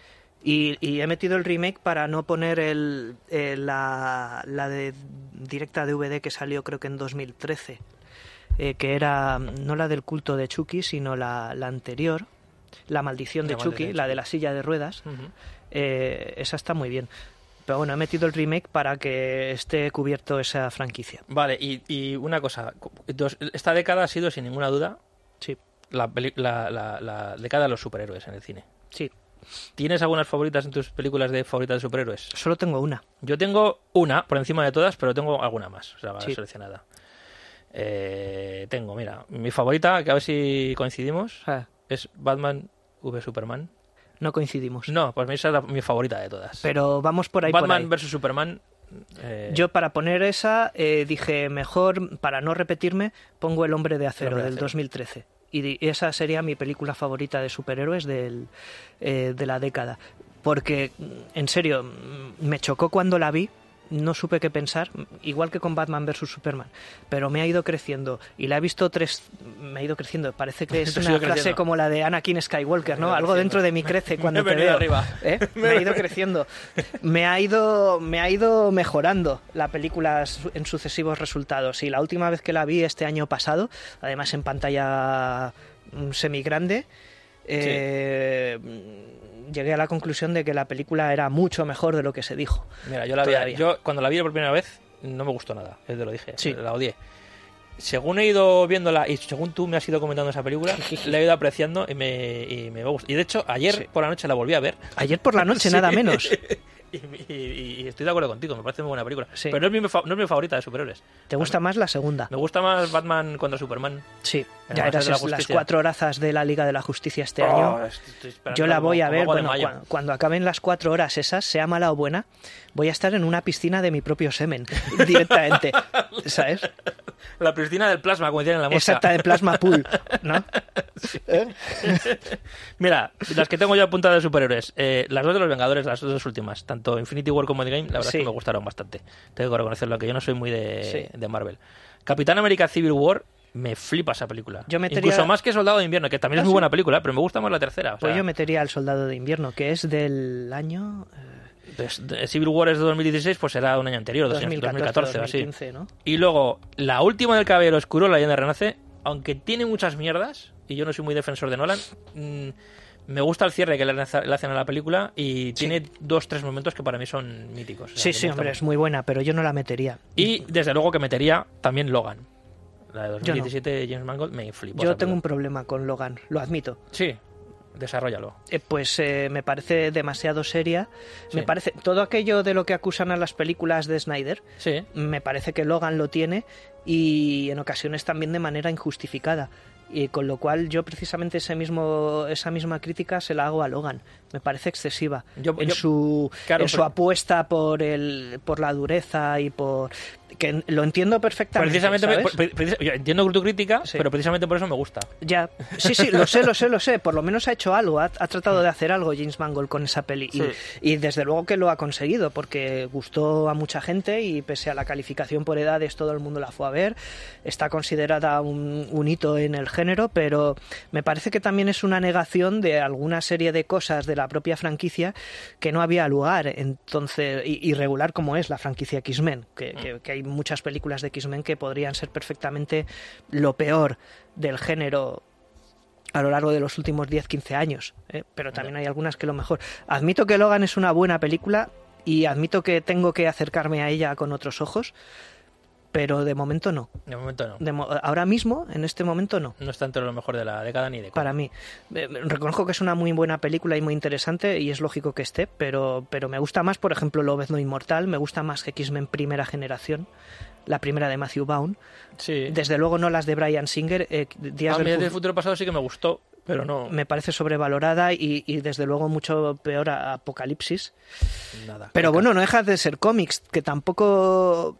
Y, y he metido el remake para no poner el, eh, la, la de directa DVD que salió creo que en 2013, eh, que era mm, no la del culto de Chucky, sino la, la anterior, La maldición de La Chucky, de la de la silla de ruedas. Eh, esa está muy bien. Pero bueno, he metido el remake para que esté cubierto esa franquicia. Vale, y, y una cosa. dos- esta década ha sido, sin ninguna duda, Sí, la, la, la- la década de los superhéroes en el cine. sí. ¿Tienes algunas favoritas en tus películas de favoritas de superhéroes? Solo tengo una. Yo tengo una por encima de todas, pero tengo alguna más, o sea, Sí. seleccionada. Eh, tengo, mira, mi favorita, que a ver si coincidimos, Ah, es Batman v Superman. no coincidimos. No, pues esa es la- mi favorita de todas. Pero vamos por ahí. Batman vs Superman. eh, Yo para poner esa eh, dije, mejor, para no repetirme, pongo El hombre de acero de del acero. 2013. Y esa sería mi película favorita de superhéroes del, eh, de la década. Porque, en serio, me chocó cuando la vi, no supe qué pensar, mm, igual que con Batman vs. Superman, pero me ha ido creciendo. Y la he visto tres... Me ha ido creciendo. Parece que es una frase creciendo. como la de Anakin Skywalker, Me ¿no? Algo creciendo. dentro de mí crece Me cuando he te veo. arriba. ¿Eh? Me ha ido creciendo. Me ha ido, me ha ido mejorando la película en sucesivos resultados. Y la última vez que la vi este año pasado, además en pantalla semi grande, llegué a la conclusión de que la película era mucho mejor de lo que se dijo. Mira, yo la vi, yo cuando la vi por primera vez no me gustó nada, es de lo dije, Sí. la odié. Según he ido viéndola y según tú me has ido comentando esa película, la he ido apreciando y me, y me va a gustar. Y de hecho, ayer Sí. por la noche la volví a ver Ayer por la noche, Sí. nada menos. Y, y- y estoy de acuerdo contigo, me parece muy buena película. Sí. Pero no es, mi, no es mi favorita de superhéroes. ¿Te gusta más la segunda? Me gusta más Batman contra Superman. Sí, ya eras la las cuatro horazas de la Liga de la Justicia este Oh, año. Yo la como- voy a ver, bueno, cuando acaben las cuatro horas esas, sea mala o buena, voy a estar en una piscina de mi propio semen, directamente, ¿sabes? La piscina del plasma, como decían en la mosca. Exacta, de plasma pool, ¿no? Mira, las que tengo yo apuntadas de superhéroes. eh, las dos de los Vengadores, las dos últimas. Tanto Infinity War como Endgame, la verdad Sí. es que me gustaron bastante. Tengo que reconocerlo, que yo no soy muy de, Sí. de Marvel. Capitán América Civil War, me flipa esa película. Yo metería- Incluso más que Soldado de Invierno, que también Ah, es muy sí. buena película, pero me gusta más la tercera. o Pues yo metería al Soldado de Invierno, que es del año eh, de- Civil War es de 2016, pues será un año anterior, dos años, 2014, 2014 o así. 2015, ¿no? Y luego, la última del Caballero Oscuro, La leyenda renace, aunque tiene muchas mierdas, y yo no soy muy defensor de Nolan, mm, me gusta el cierre que le hace- le hacen a la película y tiene dos, tres momentos que para mí son míticos. o sea, Sí, sí, hombre, es muy buena, pero yo no la metería. Y desde luego que metería también Logan. La de Yo no. 2017 de James Mangold me flipó. Yo tengo un problema con Logan, lo admito. Sí, desarrollalo. Eh, pues eh, me parece demasiado seria. Sí. Me parece todo aquello de lo que acusan a las películas de Snyder. Sí, Me parece que Logan lo tiene y en ocasiones también de manera injustificada. Y con lo cual yo precisamente ese mismo, esa misma crítica se la hago a Logan. Me parece excesiva Yo- en, yo- su, claro, en su apuesta por, el, por la dureza y por... que lo entiendo perfectamente. precisamente, yo entiendo tu crítica, Sí. pero precisamente por eso me gusta. Ya, sí, sí, lo sé, lo sé, lo sé. Por lo menos ha hecho algo, ha, ha tratado de hacer algo James Mangold con esa peli. Y, desde luego que lo ha conseguido, porque gustó a mucha gente y pese a la calificación por edades, todo el mundo la fue a ver. Está considerada un, un hito en el género, pero me parece que también es una negación de alguna serie de cosas de la propia franquicia que no había lugar. Entonces, irregular como es la franquicia X-Men, que, que- que hay muchas películas de X-Men que podrían ser perfectamente lo peor del género a lo largo de los últimos 10-15 años, ¿eh? pero también hay algunas que lo mejor. Admito que Logan es una buena película y admito que tengo que acercarme a ella con otros ojos, pero de momento no. De momento no. De mo- ahora mismo, en este momento no. No está entre lo mejor de la década ni de Para mí, Eh, reconozco que es una muy buena película y muy interesante y es lógico que esté, pero, pero me gusta más, por ejemplo, Lobezno Inmortal, me gusta más X-Men Primera Generación, la primera de Matthew Vaughn. Sí. Desde luego no las de Brian Singer. eh, Días a mí del del Fu- futuro pasado sí que me gustó, pero no. me parece sobrevalorada y, y desde luego mucho peor a Apocalipsis. Nada. Pero bueno, no dejas de ser cómics, que tampoco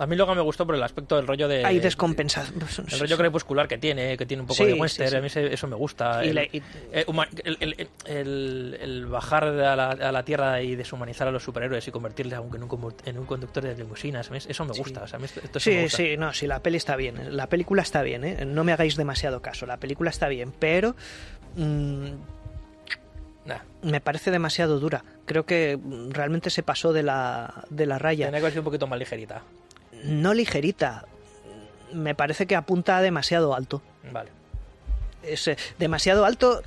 A mí luego me gustó por el aspecto del rollo de. hay descompensación. El rollo crepuscular que tiene, que tiene un poco Sí, de sí, western, sí. a mí ese- eso me gusta. El, eh, el- el- el- el bajar a la, a la tierra y deshumanizar a los superhéroes y convertirles aunque en un, en un conductor de limusinas, eso me gusta. O sea, a mí esto, esto sí me Sí, gusta. sí, no, sí, la peli está bien. La película está bien, ¿eh? No me hagáis demasiado caso. La película está bien, pero mm, Nah, me parece demasiado dura. Creo que realmente se pasó de la, de la raya. tenía que haber sido un poquito más ligerita. No ligerita. Me parece que apunta demasiado alto. Vale. es eh, demasiado alto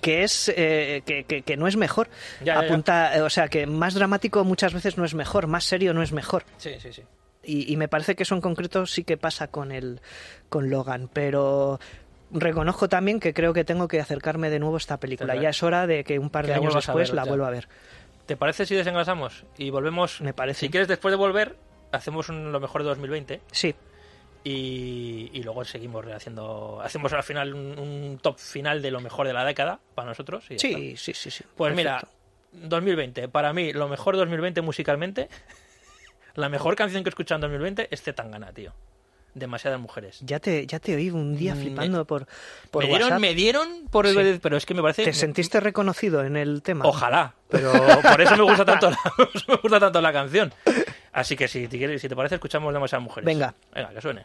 que es eh, que, que- que no es mejor Ya, ya, apunta eh, o sea que más dramático muchas veces no es mejor más serio no es mejor Sí, sí, sí. y, y me parece que eso en concreto sí que pasa con el con Logan pero reconozco también que creo que tengo que acercarme de nuevo a esta película ya es hora de que un par de años después ver, la vuelva a ver ¿Te parece si desengrasamos y volvemos? Me parece. Si quieres, después de volver, hacemos un- lo mejor de 2020 sí y, y luego seguimos haciendo. Hacemos al final un, un top final de lo mejor de la década para nosotros. y sí sí sí sí Pues Perfecto. mira, 2020. Para mí, lo mejor de 2020 musicalmente. La mejor canción que he escuchado en 2020 es Zetangana, tío. Demasiadas mujeres. ya te ya te oí un día Me- flipando por por me dieron, WhatsApp. me dieron por el, Sí. pero es que me parece. te sentiste reconocido en el tema Ojalá, pero por eso me gusta tanto la, me gusta tanto la canción. Así que si te, quieres- si te parece, escuchamos demasiadas mujeres. Venga. Venga, que suene.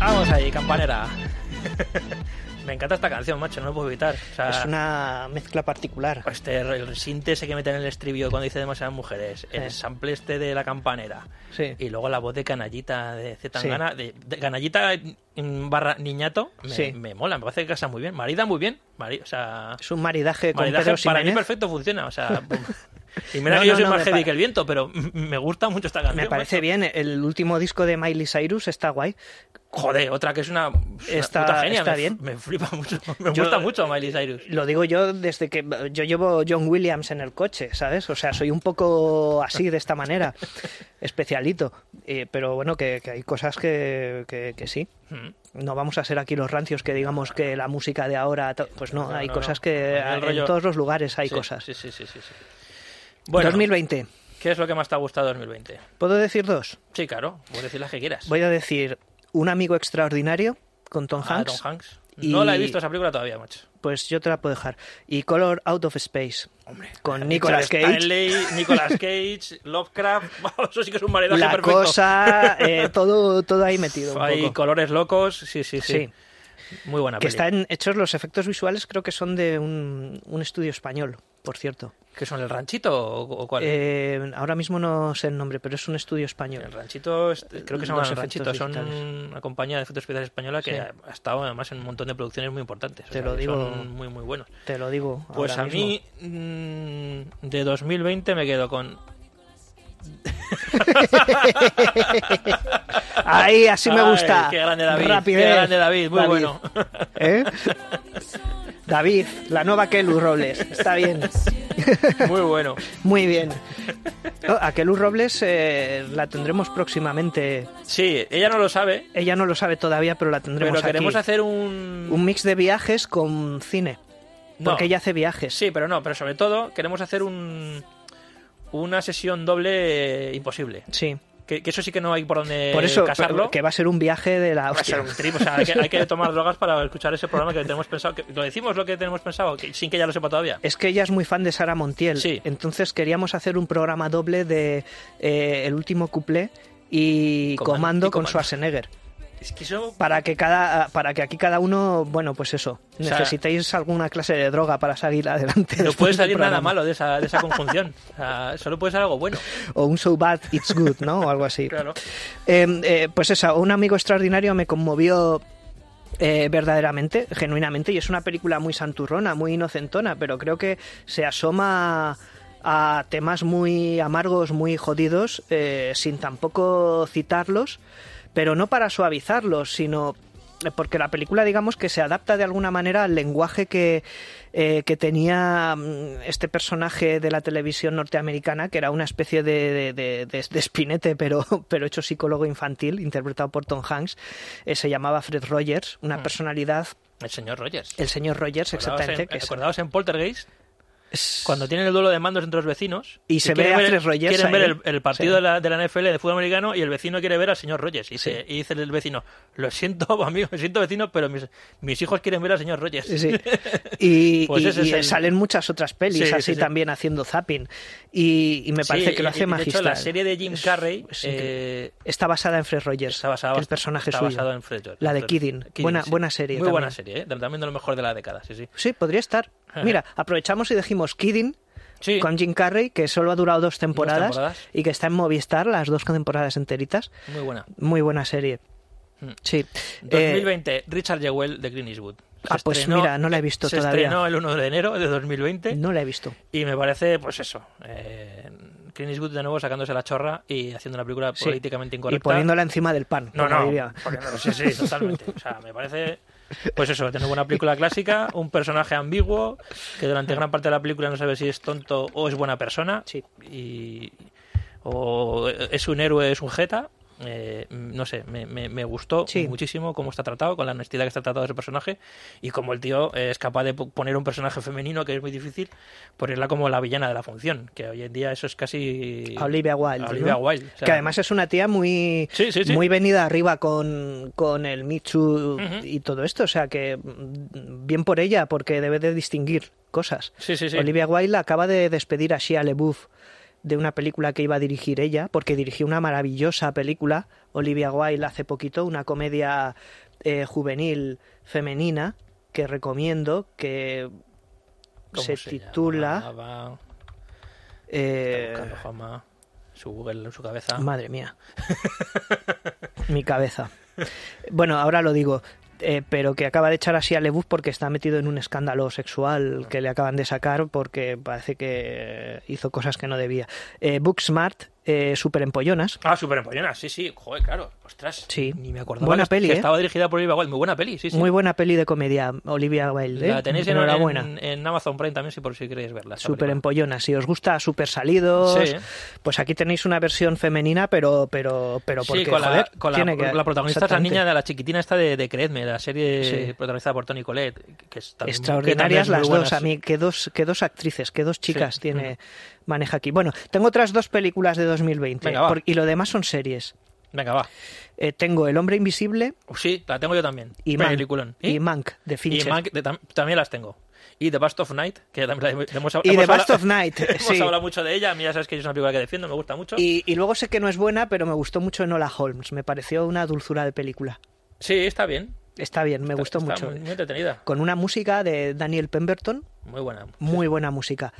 Vamos ahí, campanera. Me encanta esta canción, macho, no lo puedo evitar. O sea, Es una mezcla particular. este, el sinte ese que mete en el estribillo cuando dice demasiadas mujeres, el sample este de la campanera Sí. y luego la voz de canallita de Zetangana, de, de canallita mm, barra niñato, me, Sí. me mola, me parece que casa muy bien, marida muy bien, mari- o sea, Es un maridaje con maridaje Pedro para mí perfecto funciona, o sea, y mira No, que yo no, soy no, más heavy que el viento, pero me gusta mucho esta canción. Me parece macho. bien. El último disco de Miley Cyrus está guay. Joder, otra que es una, es una Está- puta genia, está me, bien. me flipa mucho, me Yo- gusta mucho Miley Cyrus. Lo digo yo desde que yo llevo John Williams en el coche, ¿sabes? O sea, soy un poco así, de esta manera, especialito. Eh, pero bueno, que, que hay cosas que, que- que sí. Mm. No vamos a ser aquí los rancios que digamos que la música de ahora... Pues no, No, hay no, cosas no. que el en rollo- todos los lugares hay Sí, cosas. Sí, sí, sí, sí, sí. Bueno, 2020. ¿qué es lo que más te ha gustado 2020? ¿Puedo decir dos? Sí, claro, puedes decir las que quieras. Voy a decir Un amigo extraordinario con Tom Ah, Hanks. Tom Hanks. Y- No la he visto esa película todavía, macho. Pues yo te la puedo dejar. Y Color Out of Space. con Nicolas Cage. Stanley, Nicolas Cage, Lovecraft. Eso sí que es un La perfecto. cosa, eh, todo, todo ahí metido. Un Hay poco. colores locos, sí, sí, sí. Sí. Muy buena Que están hechos los efectos visuales, creo que son de un, un estudio español, por cierto. ¿Qué son, el ranchito o, o cuál? Eh, ahora mismo no sé el nombre, pero es un estudio español. El ranchito, es- creo que se llama Los el ranchito, efectos son una compañía de efectos especiales española que Sí. ha estado además en un montón de producciones muy importantes. o Te sea, lo digo. Son muy, muy buenos. Te lo digo. Pues ahora a mí, mm, de 2020 me quedo con... Ahí, así me Ay, gusta. Qué grande David, Rapidez. qué grande David, muy David. bueno. ¿Eh? David, la nueva Kelu Robles. Está bien. muy bueno. Muy bien. Oh, a Robles eh, la tendremos próximamente. Sí, ella no lo sabe, Ella no lo sabe todavía, pero la tendremos pero queremos aquí. hacer un... Un mix de viajes con cine. No. Porque ella hace viajes. Sí, pero no, pero sobre todo queremos hacer un... Una sesión doble eh, imposible. Sí. Que, que eso sí que no hay por dónde Por eso, casarlo. que va a ser un viaje de la Va a ser hostia. un trip, o sea, hay que, hay que tomar drogas para escuchar ese programa que tenemos pensado. Que, ¿Lo decimos lo que tenemos pensado? Que- sin que ella lo sepa todavía. Es que ella es muy fan de Sara Montiel. Sí. Entonces queríamos hacer un programa doble de eh, El último cuplé y Comando- Comando, y con Comando. Schwarzenegger. Es que eso... Para que cada para que aquí cada uno, bueno, pues eso, O sea, necesitéis alguna clase de droga para salir adelante. No puede salir nada malo de esa, de esa conjunción. O sea, solo puede ser algo bueno. O un so bad it's good, ¿no? O algo así. Claro. Eh, eh, pues esa, un amigo extraordinario me conmovió eh, verdaderamente, genuinamente, y es una película muy santurrona, muy inocentona, pero creo que se asoma a temas muy amargos, muy jodidos, eh, sin tampoco citarlos, pero no para suavizarlos, sino eh, porque la película digamos que se adapta de alguna manera al lenguaje que, eh, que tenía mm, este personaje de la televisión norteamericana, que era una especie de, de, de- de- espinete, pero, pero hecho psicólogo infantil, interpretado por Tom Hanks. Eh, se llamaba Fred Rogers, una Mm. personalidad, El señor Rogers. el señor Rogers, exactamente. en, que en Poltergeist, cuando tienen el duelo de mandos entre los vecinos Y se ve quieren a ver- Rogers quieren ver el, el partido Sí. de, la, de la NFL de fútbol americano y el vecino quiere ver al señor Rogers y dice, Sí. y dice el vecino lo siento amigo lo siento vecino pero mis, mis hijos quieren ver al señor Rogers Sí. Y, Pues y- ese es y el- salen muchas otras pelis Sí, así sí, sí. también haciendo zapping. Y, me parece que lo hace y de magistral. hecho la serie de Jim Carrey es eh, está basada en Fred Rogers, está basada el personaje está suyo. basado en Fred Rogers. La de Kidding. Buena- buena serie muy buena también. serie ¿eh? también de lo mejor de la década sí sí Sí, podría estar. Mira, aprovechamos y dijimos Kidding sí con Jim Carrey, que solo ha durado dos temporadas, temporadas. y que está en Movistar, las dos temporadas enteritas. muy buena Muy buena serie. Mm. Sí. Eh, 2020 Richard Jewell de Clint Eastwood Ah, Se pues estrenó- mira, no la he visto se todavía. estrenó el 1 de enero de 2020 no la he visto. y me parece pues eso eh, Clint Eastwood de nuevo sacándose la chorra y haciendo una película Sí. políticamente Y incorrecta poniéndola encima del pan. no, no, diría. poniéndolo- sí, sí, totalmente. O sea, me parece, pues eso, tener una película clásica, un personaje ambiguo, que durante gran parte de la película no sabe si es tonto o es buena persona, Sí. y o es un héroe, es un jeta. Eh, no sé, me, me, me gustó Sí. muchísimo cómo está tratado, con la honestidad que está tratado ese personaje y como el tío es capaz de po- poner un personaje femenino que es muy difícil, ponerla como la villana de la función, que hoy en día eso es casi... Olivia Wilde. Olivia ¿no? Wilde, o sea, que además es una tía muy, Sí, sí, sí. muy venida arriba con, con el Ujú. y todo esto. O sea que mm, bien por ella, porque debe de distinguir cosas. Sí, sí, sí. Olivia Wilde acaba de despedir a Shia LaBeouf de una película que iba a dirigir ella, porque dirigió una maravillosa película, Olivia Wilde, hace poquito, una comedia eh, juvenil femenina que recomiendo, que ¿Cómo se, se titula... eh, Juanma su Google en su cabeza. Madre mía. Mi cabeza. Bueno, ahora lo digo. Eh, pero que acaba de echar así a LeBouf porque está metido en un escándalo sexual que le acaban de sacar porque parece que hizo cosas que no debía. Eh, Booksmart, eh, súper empollonas. Ah, Super Empollona, sí, sí. Joder, claro. Ostras. Sí. Ni me acordaba Buena que, peli, que ¿eh? estaba dirigida por Olivia Wilde. Muy buena peli, sí, sí. Muy buena peli de comedia, Olivia Wilde. ¿eh? La tenéis en, Enhorabuena. en, en Amazon Prime también, sí, por si queréis verla. película. empollonas. Si os gusta Súper Salidos, Sí. pues aquí tenéis una versión femenina, pero pero pero porque, Sí, con, joder, la, con la, tiene que- la protagonista es la niña de la chiquitina esta de, de Creedme, la serie Sí. protagonizada por Tony Collette, que es también- extraordinarias que también las dos a mí qué dos qué dos actrices qué dos chicas tiene maneja aquí bueno tengo otras dos películas de 2020 Venga, por- y lo demás son series Venga, va. Eh, tengo El hombre invisible Uh, Sí, la tengo yo también. y Mank, y Mank de Y Fincher Mank de- tam- también las tengo. Y The Bust of Night, que también la hemos, y hemos The hablado- of Night hemos sí. hablado mucho de ella. A mí ya sabes que es una película que defiendo, me gusta mucho. y, y luego sé que no es buena pero me gustó mucho Enola Holmes me pareció una dulzura de película Sí, está bien. Está bien me Está- gustó está mucho Muy, muy entretenida. con una música de Daniel Pemberton Muy buena. muy buena música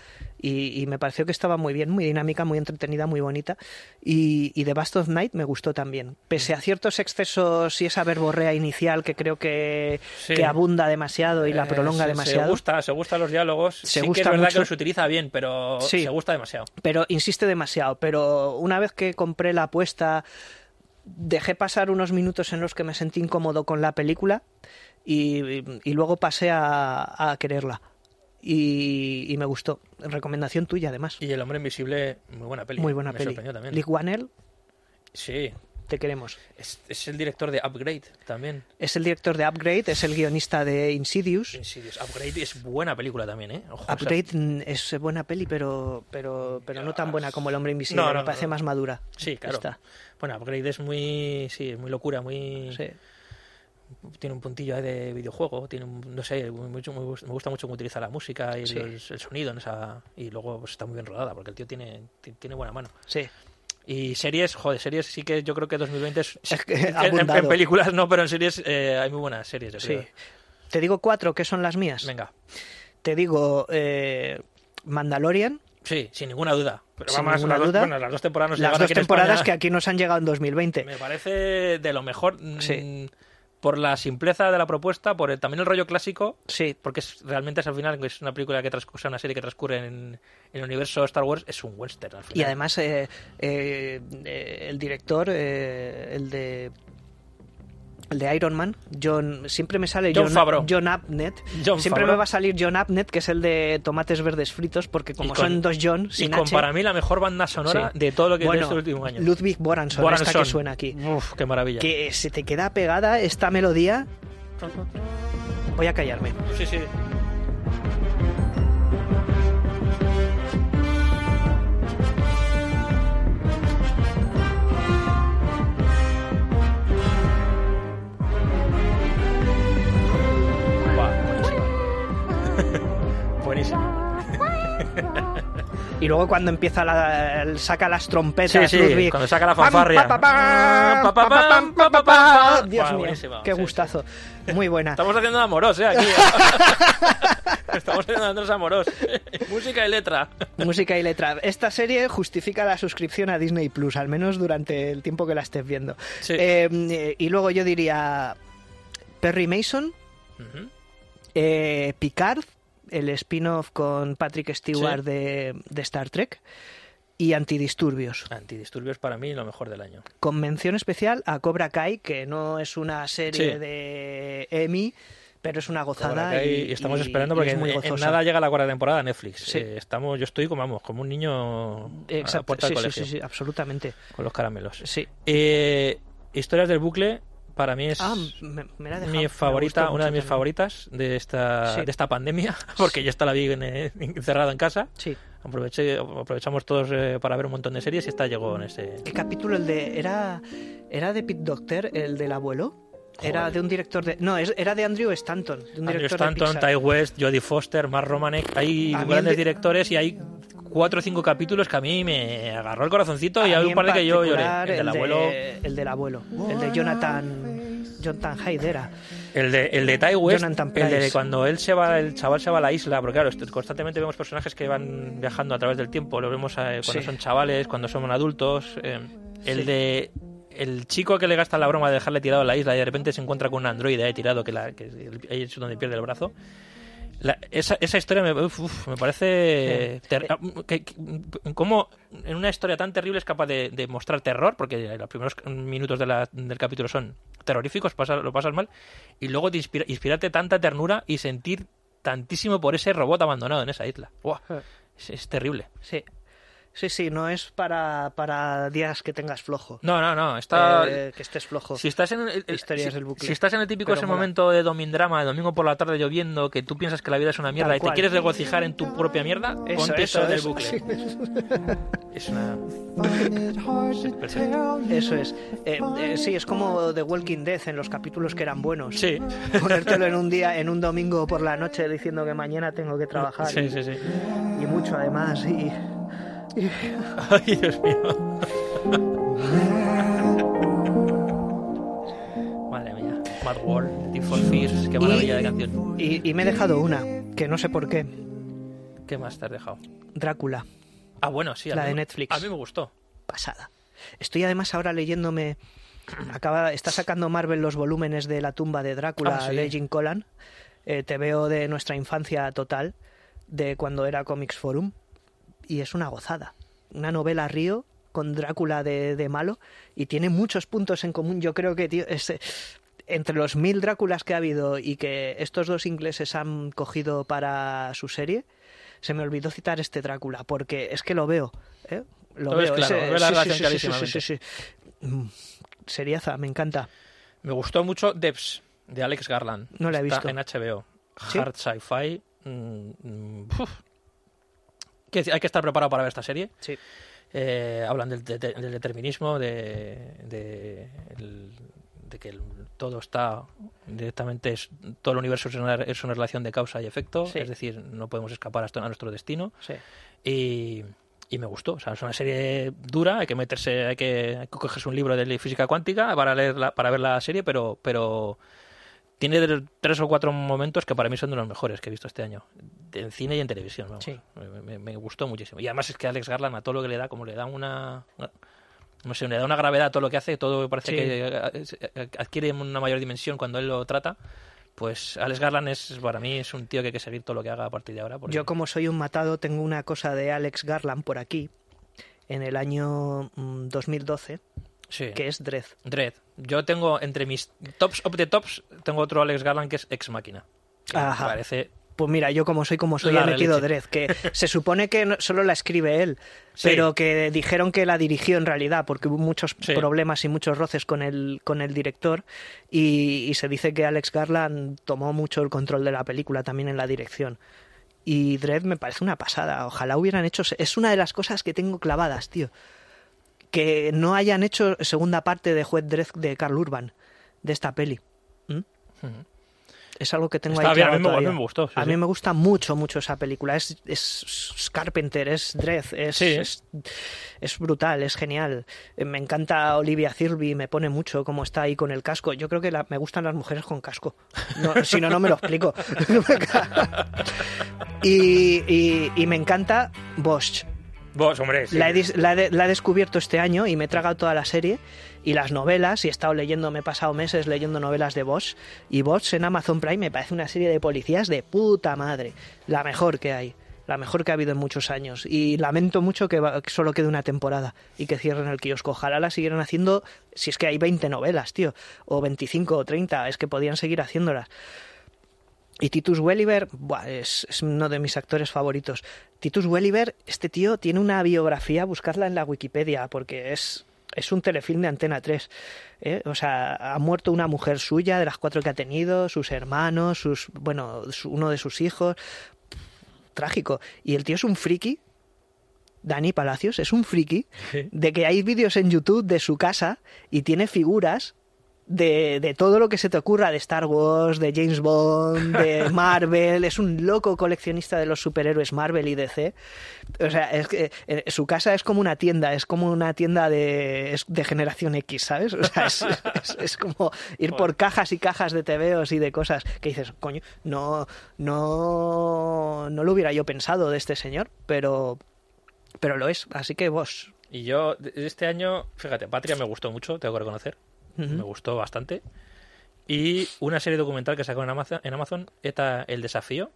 y, y me pareció que estaba muy bien, muy dinámica, muy entretenida, muy bonita y, y The Bust of Night me gustó también, pese a ciertos excesos y esa verborrea inicial que creo que, Sí. que abunda demasiado y la Eh, prolonga se- demasiado, Se gusta, se gustan los diálogos. Se sí que gusta es verdad mucho. que los utiliza bien, pero Sí. se gusta demasiado. pero insiste demasiado, pero una vez que compré la apuesta dejé pasar unos minutos en los que me sentí incómodo con la película y, y luego pasé a, a quererla. Y, y me gustó. Recomendación tuya, además. Y El Hombre Invisible, muy buena peli. Muy buena Me peli. sorprendió también. Lee Wanell, Sí. te queremos. Es, es el director de Upgrade también. Es el director de Upgrade, es el guionista de Insidious. Insidious. Upgrade es buena película también, ¿eh? Ojo, Upgrade es buena peli, pero, pero, pero no tan buena como El Hombre Invisible. No, me parece no. más madura. Sí, claro. Esta. Bueno, Upgrade es muy. Sí, es muy locura, muy. Sí. Tiene un puntillo ahí de videojuego, tiene un- no sé, mucho, muy- me gusta mucho cómo utiliza la música y Sí. el sonido en esa. Y luego pues, está muy bien rodada, porque el tío tiene, ti- tiene buena mano. Sí. Y series, joder, series sí que yo creo que 2020 es. Es que en, películas no, pero en series eh, hay muy buenas series, yo Sí. creo. Te digo cuatro que son las mías. Venga. Te digo eh, Mandalorian, Sí, sin ninguna duda. Pero Sin vamos, las dos, duda. bueno, las dos temporadas las dos aquí temporadas España. que aquí nos han llegado en 2020. Me parece de lo mejor. mm, Sí. Por la simpleza de la propuesta, por el- también el rollo clásico, Sí, porque es, realmente es al final es una película que transcurre, una serie que transcurre en, en el universo Star Wars, es un western al final. y además eh, eh, eh, el director, eh, el de el de Iron Man, John, siempre me sale John John. John Abnett. John siempre Favreau. me va a salir John Abnett, que es el de Tomates Verdes Fritos, porque como con- son dos John, y con H, para mí la mejor banda sonora Sí. de todo lo que bueno, de este último año. Ludwig Boranson, esta Boranson. que suena aquí. Uf, qué maravilla. Que se te queda pegada esta melodía. Voy a callarme. Sí, sí. Y luego cuando empieza la, saca las trompetas, Sí, sí, Ludwig, cuando saca la fanfarria. Dios mío, qué gustazo. Muy buena. Estamos haciendo amoros, ¿eh? Aquí. Estamos haciendo Amorós. Música y letra. Música y letra. Esta serie justifica la suscripción a Disney Plus, al menos durante el tiempo que la estés viendo. Sí. Eh, y luego yo diría Perry Mason, eh, Picard, el spin-off con Patrick Stewart Sí. de, de Star Trek, y Antidisturbios. Antidisturbios para mí lo mejor del año. Con mención especial a Cobra Kai, que no es una serie Sí. de Emmy, pero es una gozada. Y, y estamos y- esperando porque es muy en, nada llega la cuarta temporada de Netflix. Sí. Eh, estamos, yo estoy como, vamos, como un niño a la Exacto, puerta sí, del colegio sí, sí, absolutamente. con los caramelos. Sí. Eh, Historias del bucle para mí es Ah, me, me la mi favorita, una de mis también. favoritas de esta Sí. de esta pandemia, porque yo esta la vi en, eh, encerrado en casa. Sí. Aproveché, aprovechamos todos eh, para ver un montón de series y esta llegó en ese. ¿Qué capítulo el de era era de Pete Docter, el del abuelo? Era de un director de no, era de Andrew Stanton, de un Andrew Stanton. Ty West, Jodie Foster, Mark Romanek. Hay grandes directores y hay cuatro o cinco capítulos que a mí me agarró el corazoncito y A hay un par de que yo lloré. El del de- abuelo. el del abuelo, el de Jonathan Jonathan Hyde era. El de, el de Ty West, el de cuando él se va, el chaval se va a la isla, porque claro, constantemente vemos personajes que van viajando a través del tiempo, lo vemos eh, cuando Sí. son chavales, cuando son adultos. eh, el Sí. de el chico que le gasta la broma de dejarle tirado en la isla y de repente se encuentra con un androide ahí tirado que, la, que ahí es donde pierde el brazo. La- esa, esa historia me, uf, me parece ter- ah, que, que- cómo en una historia tan terrible es capaz de, de mostrar terror porque los primeros minutos de la- del capítulo son terroríficos pasa- lo pasas mal y luego te inspira, inspirarte tanta ternura y sentir tantísimo por ese robot abandonado en esa isla. Buah, es, es terrible. Sí. Sí, sí, no es para, para días que tengas flojo. no no no está Eh, que estés flojo. Si estás en el, el- Historias si, del bucle. si estás en el típico Pero ese mola. momento de domindrama, de domingo por la tarde lloviendo, que tú piensas que la vida es una mierda Tal y te quieres regocijar en tu propia mierda, Eso, ponte eso, del eso, bucle. sí. Es una. es. Eso es. Eh, eh, sí, es como The Walking Dead en los capítulos que eran buenos. Sí. Ponértelo en un día, en un domingo por la noche diciendo que mañana tengo que trabajar. Sí, y, sí, sí. y mucho además. Y, Ay, Dios mío. Madre mía. Mad World, for Fears, qué maravilla de canción. y- y me he dejado una, que no sé por qué. ¿Qué más te has dejado? Drácula. Ah, bueno, sí. La de me- Netflix. A mí me gustó. pasada. Estoy además ahora leyéndome. Acaba, está sacando Marvel los volúmenes de La tumba de Drácula Ah, sí. de Jim Collan. Eh, te veo de nuestra infancia total, de cuando era Comics Forum. Y es una gozada. Una novela Río con Drácula de, de malo. Y tiene muchos puntos en común. Yo creo que, tío, es, eh, entre los mil Dráculas que ha habido y que estos dos ingleses han cogido para su serie, se me olvidó citar este Drácula, porque es que lo veo. ¿eh? Lo veo. claro, ese- ves la sí, relación sí, sí, sí, sí, sí, sí. Mm, Seriaza, me encanta. Me gustó mucho Devs, de Alex Garland. No la he Está visto. en HBO. Hard sci-fi. mm, mm, decir, hay que estar preparado para ver esta serie. Sí. Eh, hablan del, de- del determinismo, de, de, el- de que el- todo está directamente, es, todo el universo es una, es una relación de causa y efecto, Sí. es decir, no podemos escapar hasta a nuestro destino. Sí. Y, y me gustó. O sea, es una serie dura, hay que meterse, hay que, hay que cogerse un libro de física cuántica para leerla, para ver la serie, pero, pero tiene tres o cuatro momentos que para mí son de los mejores que he visto este año. En cine y en televisión, vamos. Sí. Me, gustó muchísimo. Y además es que Alex Garland a todo lo que le da, como le da una... una- no sé, le da una gravedad a todo lo que hace, todo parece Sí. que eh, eh, adquiere una mayor dimensión cuando él lo trata. Pues Alex Garland es, para mí, es un tío que hay que seguir todo lo que haga a partir de ahora. porque- Yo, como soy un matado, tengo una cosa de Alex Garland por aquí, en el año mm, 2012, Sí. que es Dredd. Dredd. Yo tengo entre mis tops of the tops, tengo otro Alex Garland que es Ex Máquina. Que me parece. Pues mira, yo como soy como soy, La he metido. Dredd, que se supone que no- solo la escribe él, Sí. pero que dijeron que la dirigió en realidad, porque hubo muchos Sí. problemas y muchos roces con el, con el director, y, y se dice que Alex Garland tomó mucho el control de la película también en la dirección. Y Dredd me parece una pasada, ojalá hubieran hecho... Es una de las cosas que tengo clavadas, tío. Que no hayan hecho segunda parte de Juez Dredd de Carl Urban, de esta peli. ¿Mm? Es algo que tengo Está ahí bien, a mí me- a mí todavía. me gustó, sí, a sí. mí me gusta mucho, mucho esa película. Es, es Carpenter, es Dredd, es, Sí. es, es brutal, es genial. Eh, Me encanta Olivia Thirlby, me pone mucho cómo está ahí con el casco. Yo creo que la- me gustan las mujeres con casco. No, si no, no me lo explico. y, y- y me encanta Bosch. Vos, hombre, sí. La he, la he- la he descubierto este año y me he tragado toda la serie y las novelas y he estado leyendo, me he pasado meses leyendo novelas de Bosch y Bosch en Amazon Prime me parece una serie de policías de puta madre, la mejor que hay, la mejor que ha habido en muchos años y lamento mucho que, va- que solo quede una temporada y que cierren el kiosco, ojalá la siguieran haciendo, si es que hay 20 novelas, tío, o 25 o 30, es que podían seguir haciéndolas. Y Titus Welliver es, es uno de mis actores favoritos. Titus Welliver, este tío tiene una biografía, buscarla en la Wikipedia, porque es, es un telefilm de Antena 3. ¿eh? O sea, ha muerto una mujer suya, de las cuatro que ha tenido, sus hermanos, sus bueno, uno de sus hijos. Trágico. Y el tío es un friki. Dani Palacios es un friki de que hay vídeos en YouTube de su casa y tiene figuras de, de todo lo que se te ocurra de Star Wars, de James Bond, de Marvel. Es un loco coleccionista de los superhéroes Marvel y DC. O sea, es que eh, su casa es como una tienda, es como una tienda de, es de generación X, ¿sabes? O sea, es, es- es como ir por cajas y cajas de tebeos y de cosas que dices, coño, no, no, no lo hubiera yo pensado de este señor, pero, pero lo es. Así que vos. Y yo, este año, fíjate, Patria me gustó mucho, tengo que reconocer. Me gustó bastante. Y una serie documental que sacó en Amazon, en Amazon ETA El Desafío,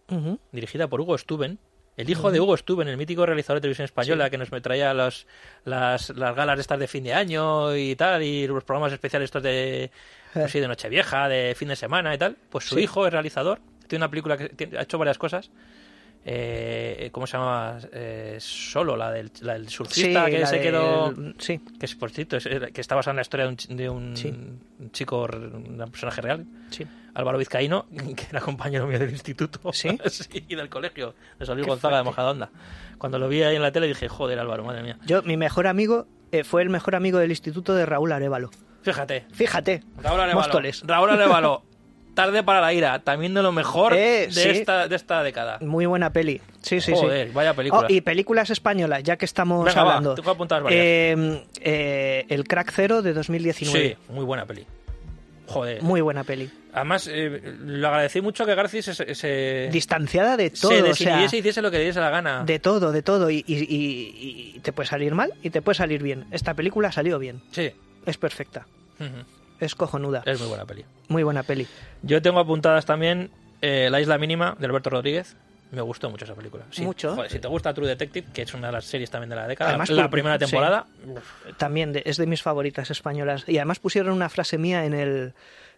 dirigida por Hugo Stuben. El hijo de Hugo Stuben, el mítico realizador de televisión española que nos traía los, las, las galas estas de fin de año y tal, y los programas especiales estos de, no sé, de Nochevieja, de fin de semana y tal. Pues su Sí. hijo es realizador, tiene una película que ha hecho varias cosas. Eh, ¿Cómo se llama? Eh, solo, la del, la del surfista que la se del- quedó Sí, que es por cierto, es- que está basada en la historia de un, de un Sí. un chico, un personaje real, sí. Álvaro Vizcaíno, que era compañero mío del instituto ¿Sí? y del colegio, de Luis Gonzaga de Mojadonda. Cuando lo vi ahí en la tele dije, joder, Álvaro, madre mía. Yo, mi mejor amigo eh, fue el mejor amigo del instituto de Raúl Arevalo. Fíjate, Fíjate, Raúl Arevalo, Móstoles. Raúl Arevalo, Tarde para la ira, también de lo mejor Eh, de, sí. esta, de esta década. Muy buena peli. Sí, sí, Joder, sí. vaya película. Oh, y películas españolas, ya que estamos Venga, va, hablando. tengo apuntadas varias. Eh, eh, el Crack Cero de 2019. Sí, muy buena peli. Joder. Muy buena peli. Además, eh, le agradecí mucho que García se, se, Distanciada de todo. se o sea, desinhibiese y hiciese lo que le diese la gana. de todo, de todo. Y, y- y- y te puede salir mal y te puede salir bien. Esta película salió bien. Sí. Es perfecta. Ujú. Es cojonuda. Es muy buena peli. Muy buena peli. Yo tengo apuntadas también eh, La Isla Mínima de Alberto Rodríguez. Me gustó mucho esa película. Sí. Mucho. Joder, si te gusta True Detective, que es una de las series también de la década, Además, la primera sí. temporada, También de- es de mis favoritas españolas. Y además pusieron una frase mía en el.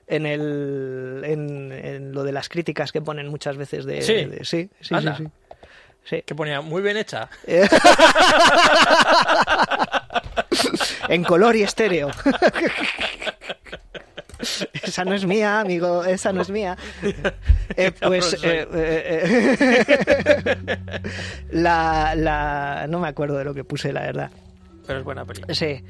En, el, en, en lo de las críticas que ponen muchas veces de... Sí. de- sí, sí, sí, sí. Sí. que ponía muy bien hecha. en color y estéreo. Esa no es mía, amigo, esa no es mía. Eh, pues eh, eh, eh, la, la no me acuerdo de lo que puse, la verdad. Pero es buena peli. Sí.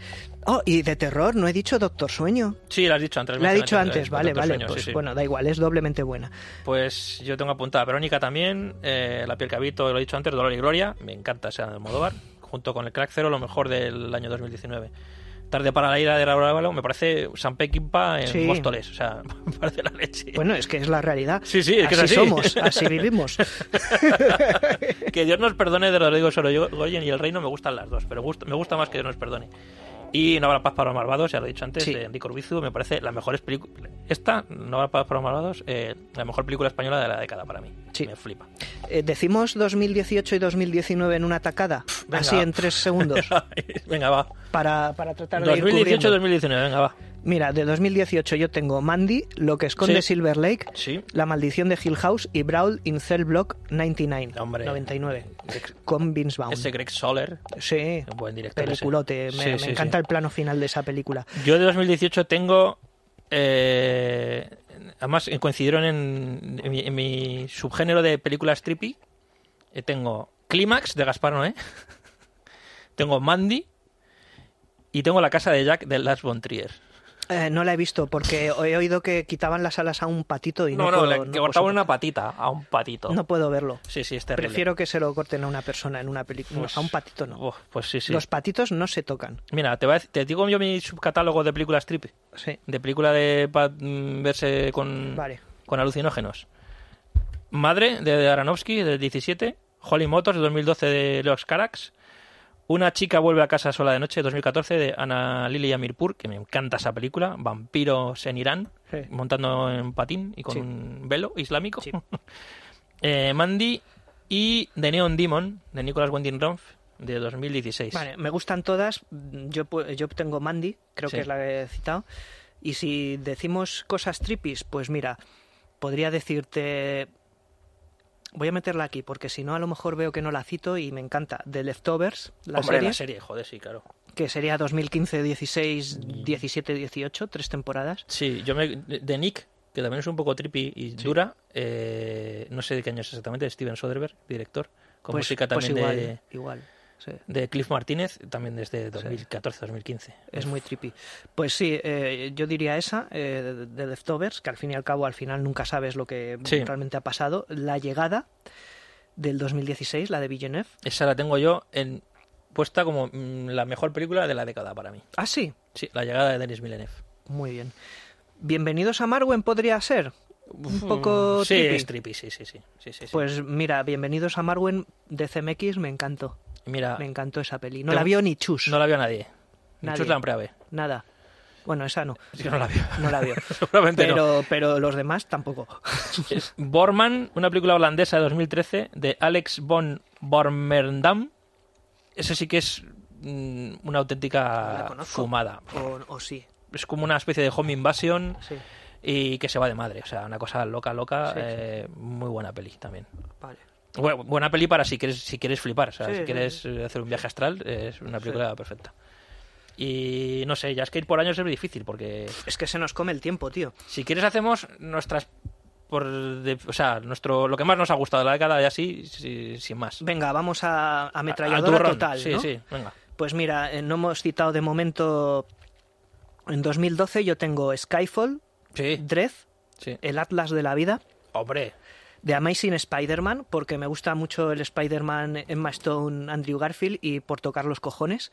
Oh, y de terror, no he dicho Doctor Sueño. Sí, lo has dicho antes. Lo he dicho antes, vale, vale. Sueño, pues sí, sí. bueno, da igual, es doblemente buena. Pues yo tengo apuntada Verónica también, eh, La piel que habito, lo he dicho antes, Dolor y Gloria, me encanta esa de Modóvar, junto con el Crack Cero, lo mejor del año 2019. Tarde para la ira de Raúl Ávalo, me parece San Peckinpah en Sí. Móstoles, o sea, me parece la leche. Bueno, es que es la realidad. Sí, sí, es que es así somos, así vivimos. que Dios nos perdone de Rodrigo Sorogoyen y El Reino, me gustan las dos, pero me gusta más que Dios nos perdone. Y No habrá paz para los malvados, ya lo he dicho antes, Sí. de Enrique Urbizu, me parece la mejor película. Esta, No habrá paz para los malvados, eh, la mejor película española de la década para mí. Sí. Me flipa. Eh, ¿Decimos 2018 y 2019 en una tacada? venga. Así en tres segundos. Venga, va. para, para tratar de ir 2018, cubriendo. 2019, venga, va. Mira, de 2018 yo tengo Mandy, Lo que esconde Sí. Silver Lake, Sí. La maldición de Hill House y Brawl in Cell Block 99. Hombre. 99. Con Vince Vaughn. Ese Greg Soler, Sí, un buen director. ese. Me, Sí, me sí, encanta el plano final de esa película. Yo de 2018 tengo. eh, además, coincidieron en, en mi, en mi subgénero de películas trippy. Eh, tengo Clímax de Gaspar Noé. tengo Mandy. Y tengo La casa de Jack de Lars von Trier. Eh, no la he visto porque he oído que quitaban las alas a un patito y no, No, no, puedo, le- no que cortaban una patita a un patito. No puedo verlo. Sí, sí, es terrible. Prefiero que se lo corten a una persona en una película. Pues- a un patito no. Uf, pues sí, sí. Los patitos no se tocan. Mira, te, voy a te digo yo mi subcatálogo de películas trip. Sí. De película de pa- mm, verse con, Vale. con alucinógenos. Madre, de Aronofsky, del 17. Holly Motors, de 2012, de Leox Carax. Una chica vuelve a casa sola de noche, 2014, de Ana Lilia Mirpur, que me encanta esa película. Vampiros en Irán, Sí. montando en patín y con Sí. un velo islámico. Sí. Eh, Mandy y The Neon Demon, de Nicholas Winding Refn, de 2016. Vale, me gustan todas. Yo, yo tengo Mandy, creo que es la que he citado. Y si decimos cosas tripis, pues mira, podría decirte. Voy a meterla aquí, porque si no, a lo mejor veo que no la cito y me encanta. The Leftovers, la Hombre, serie, la serie, joder, sí, claro. que sería 2015, 16, 17, 18, tres temporadas. Sí, yo me... De Nick, que también es un poco trippy y dura, eh, no sé de qué año es exactamente, Steven Soderbergh, director, con Pues, música pues también igual, de, igual. Sí. de Cliff Martínez, también desde 2014-2015. Es muy trippy. Pues sí, eh, yo diría esa, eh, de Leftovers, que al fin y al cabo, al final nunca sabes lo que Sí. realmente ha pasado. La llegada del 2016, la de Villeneuve. Esa la tengo yo en puesta como mm, la mejor película de la década para mí. Ah, sí, Sí, la llegada de Denis Villeneuve. muy bien. Bienvenidos a Marwen podría ser. Un poco Sí, trippy. es trippy, sí, sí, sí. sí, sí, sí. Pues mira, Bienvenidos a Marwen de CMX me encantó. Mira, Me encantó esa peli. No la vio ni Chus. no la vio nadie. Nadie. Muchos la han ver. Nada. Bueno, esa no. Es que no la vio. No la vio. Seguramente no. pero, pero los demás tampoco. Borman, una película holandesa de 2013 de Alex von Bormerdam. Ese sí que es mm, una auténtica fumada. O, o sí. Es como una especie de home invasion Sí. y que se va de madre. O sea, una cosa loca, loca. Sí, sí. eh, Muy buena peli también. Vale. Bu- buena peli para si quieres, si quieres flipar. O sea, Sí, si sí, quieres eh, hacer un viaje astral, es una película perfecta. Y no sé, ya es que ir por años es muy difícil porque Es que se nos come el tiempo, tío. si quieres hacemos nuestras por de- o sea, nuestro lo que más nos ha gustado de la década y así si- sin más. Venga, vamos a Al ametralladora total, Sí, ¿no? sí, venga. Pues mira, eh, no hemos citado de momento. En 2012 yo tengo Skyfall, Sí, Dread, sí. El Atlas de la Vida, Hombre, The Amazing Spider-Man, porque me gusta mucho el Spider-Man Emma Stone, Andrew Garfield y por tocar los cojones.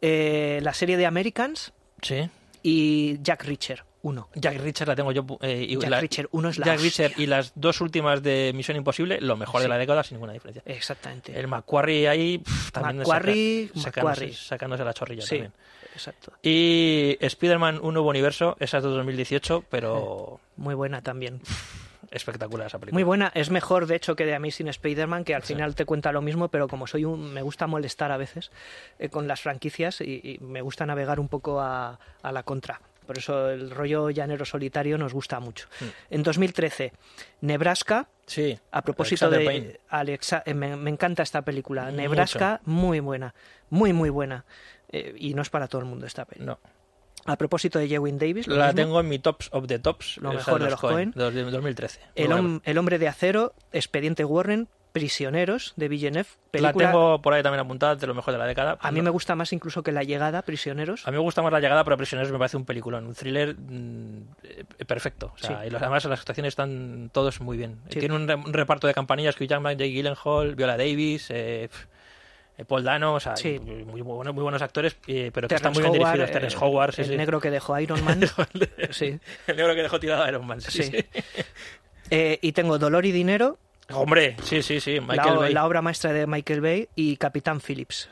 Eh, la serie de Americans sí. y Jack Reacher 1. Jack Richard la tengo yo eh, y Jack la- Reacher 1 es la Jack. Reacher y las dos últimas de Misión Imposible, lo mejor de la década sin ninguna diferencia. Exactamente. El Macquarie ahí pff, también Macquarie, saca- Macquarie. sacándose, sacándose la chorrilla sí, también. exacto. Y Spider-Man Un Nuevo Universo, esa es de 2018, pero Muy buena también. Espectacular esa película. Muy buena, es mejor de hecho que The Amazing Spider-Man, que al final te cuenta lo mismo, pero como soy un, me gusta molestar a veces eh, con las franquicias y, y me gusta navegar un poco a, a la contra. Por eso el rollo llanero solitario nos gusta mucho. Mm. En 2013, Nebraska, Sí. a propósito Alexander de Payne. Alexa, eh, me, me encanta esta película. Mucho. Nebraska, muy buena, muy muy buena. Eh, y no es para todo el mundo esta peli. No. A propósito de Jewin Davis, lo La mismo. tengo en mi tops of the tops. Lo mejor de los Coen. de 2013. Muy el, hom- el hombre de acero, Expediente Warren, Prisioneros de Villeneuve. La Película, tengo por ahí también apuntada de lo mejor de la década. A mí me gusta más incluso que La Llegada, Prisioneros. A mí me gusta más La Llegada, pero Prisioneros me parece un peliculón, un thriller mm, perfecto. O sea, Sí. y los- además las actuaciones están todos muy bien. Sí. Tiene un, re- un reparto de campanillas que Jackman, Jake Gyllenhaal, Viola Davis, eh, eh, Paul Dano, o sea, Sí. muy, muy buenos, muy buenos actores, eh, pero que están muy bien Howard, dirigidos. eh, Terrence Howard, sí, el sí. negro que dejó Iron Man. sí. El negro que dejó tirado a Iron Man. Sí. Eh, y tengo Dolor y Dinero, Hombre, sí, sí, sí. la, Michael Bay. la obra maestra de Michael Bay y Capitán Phillips.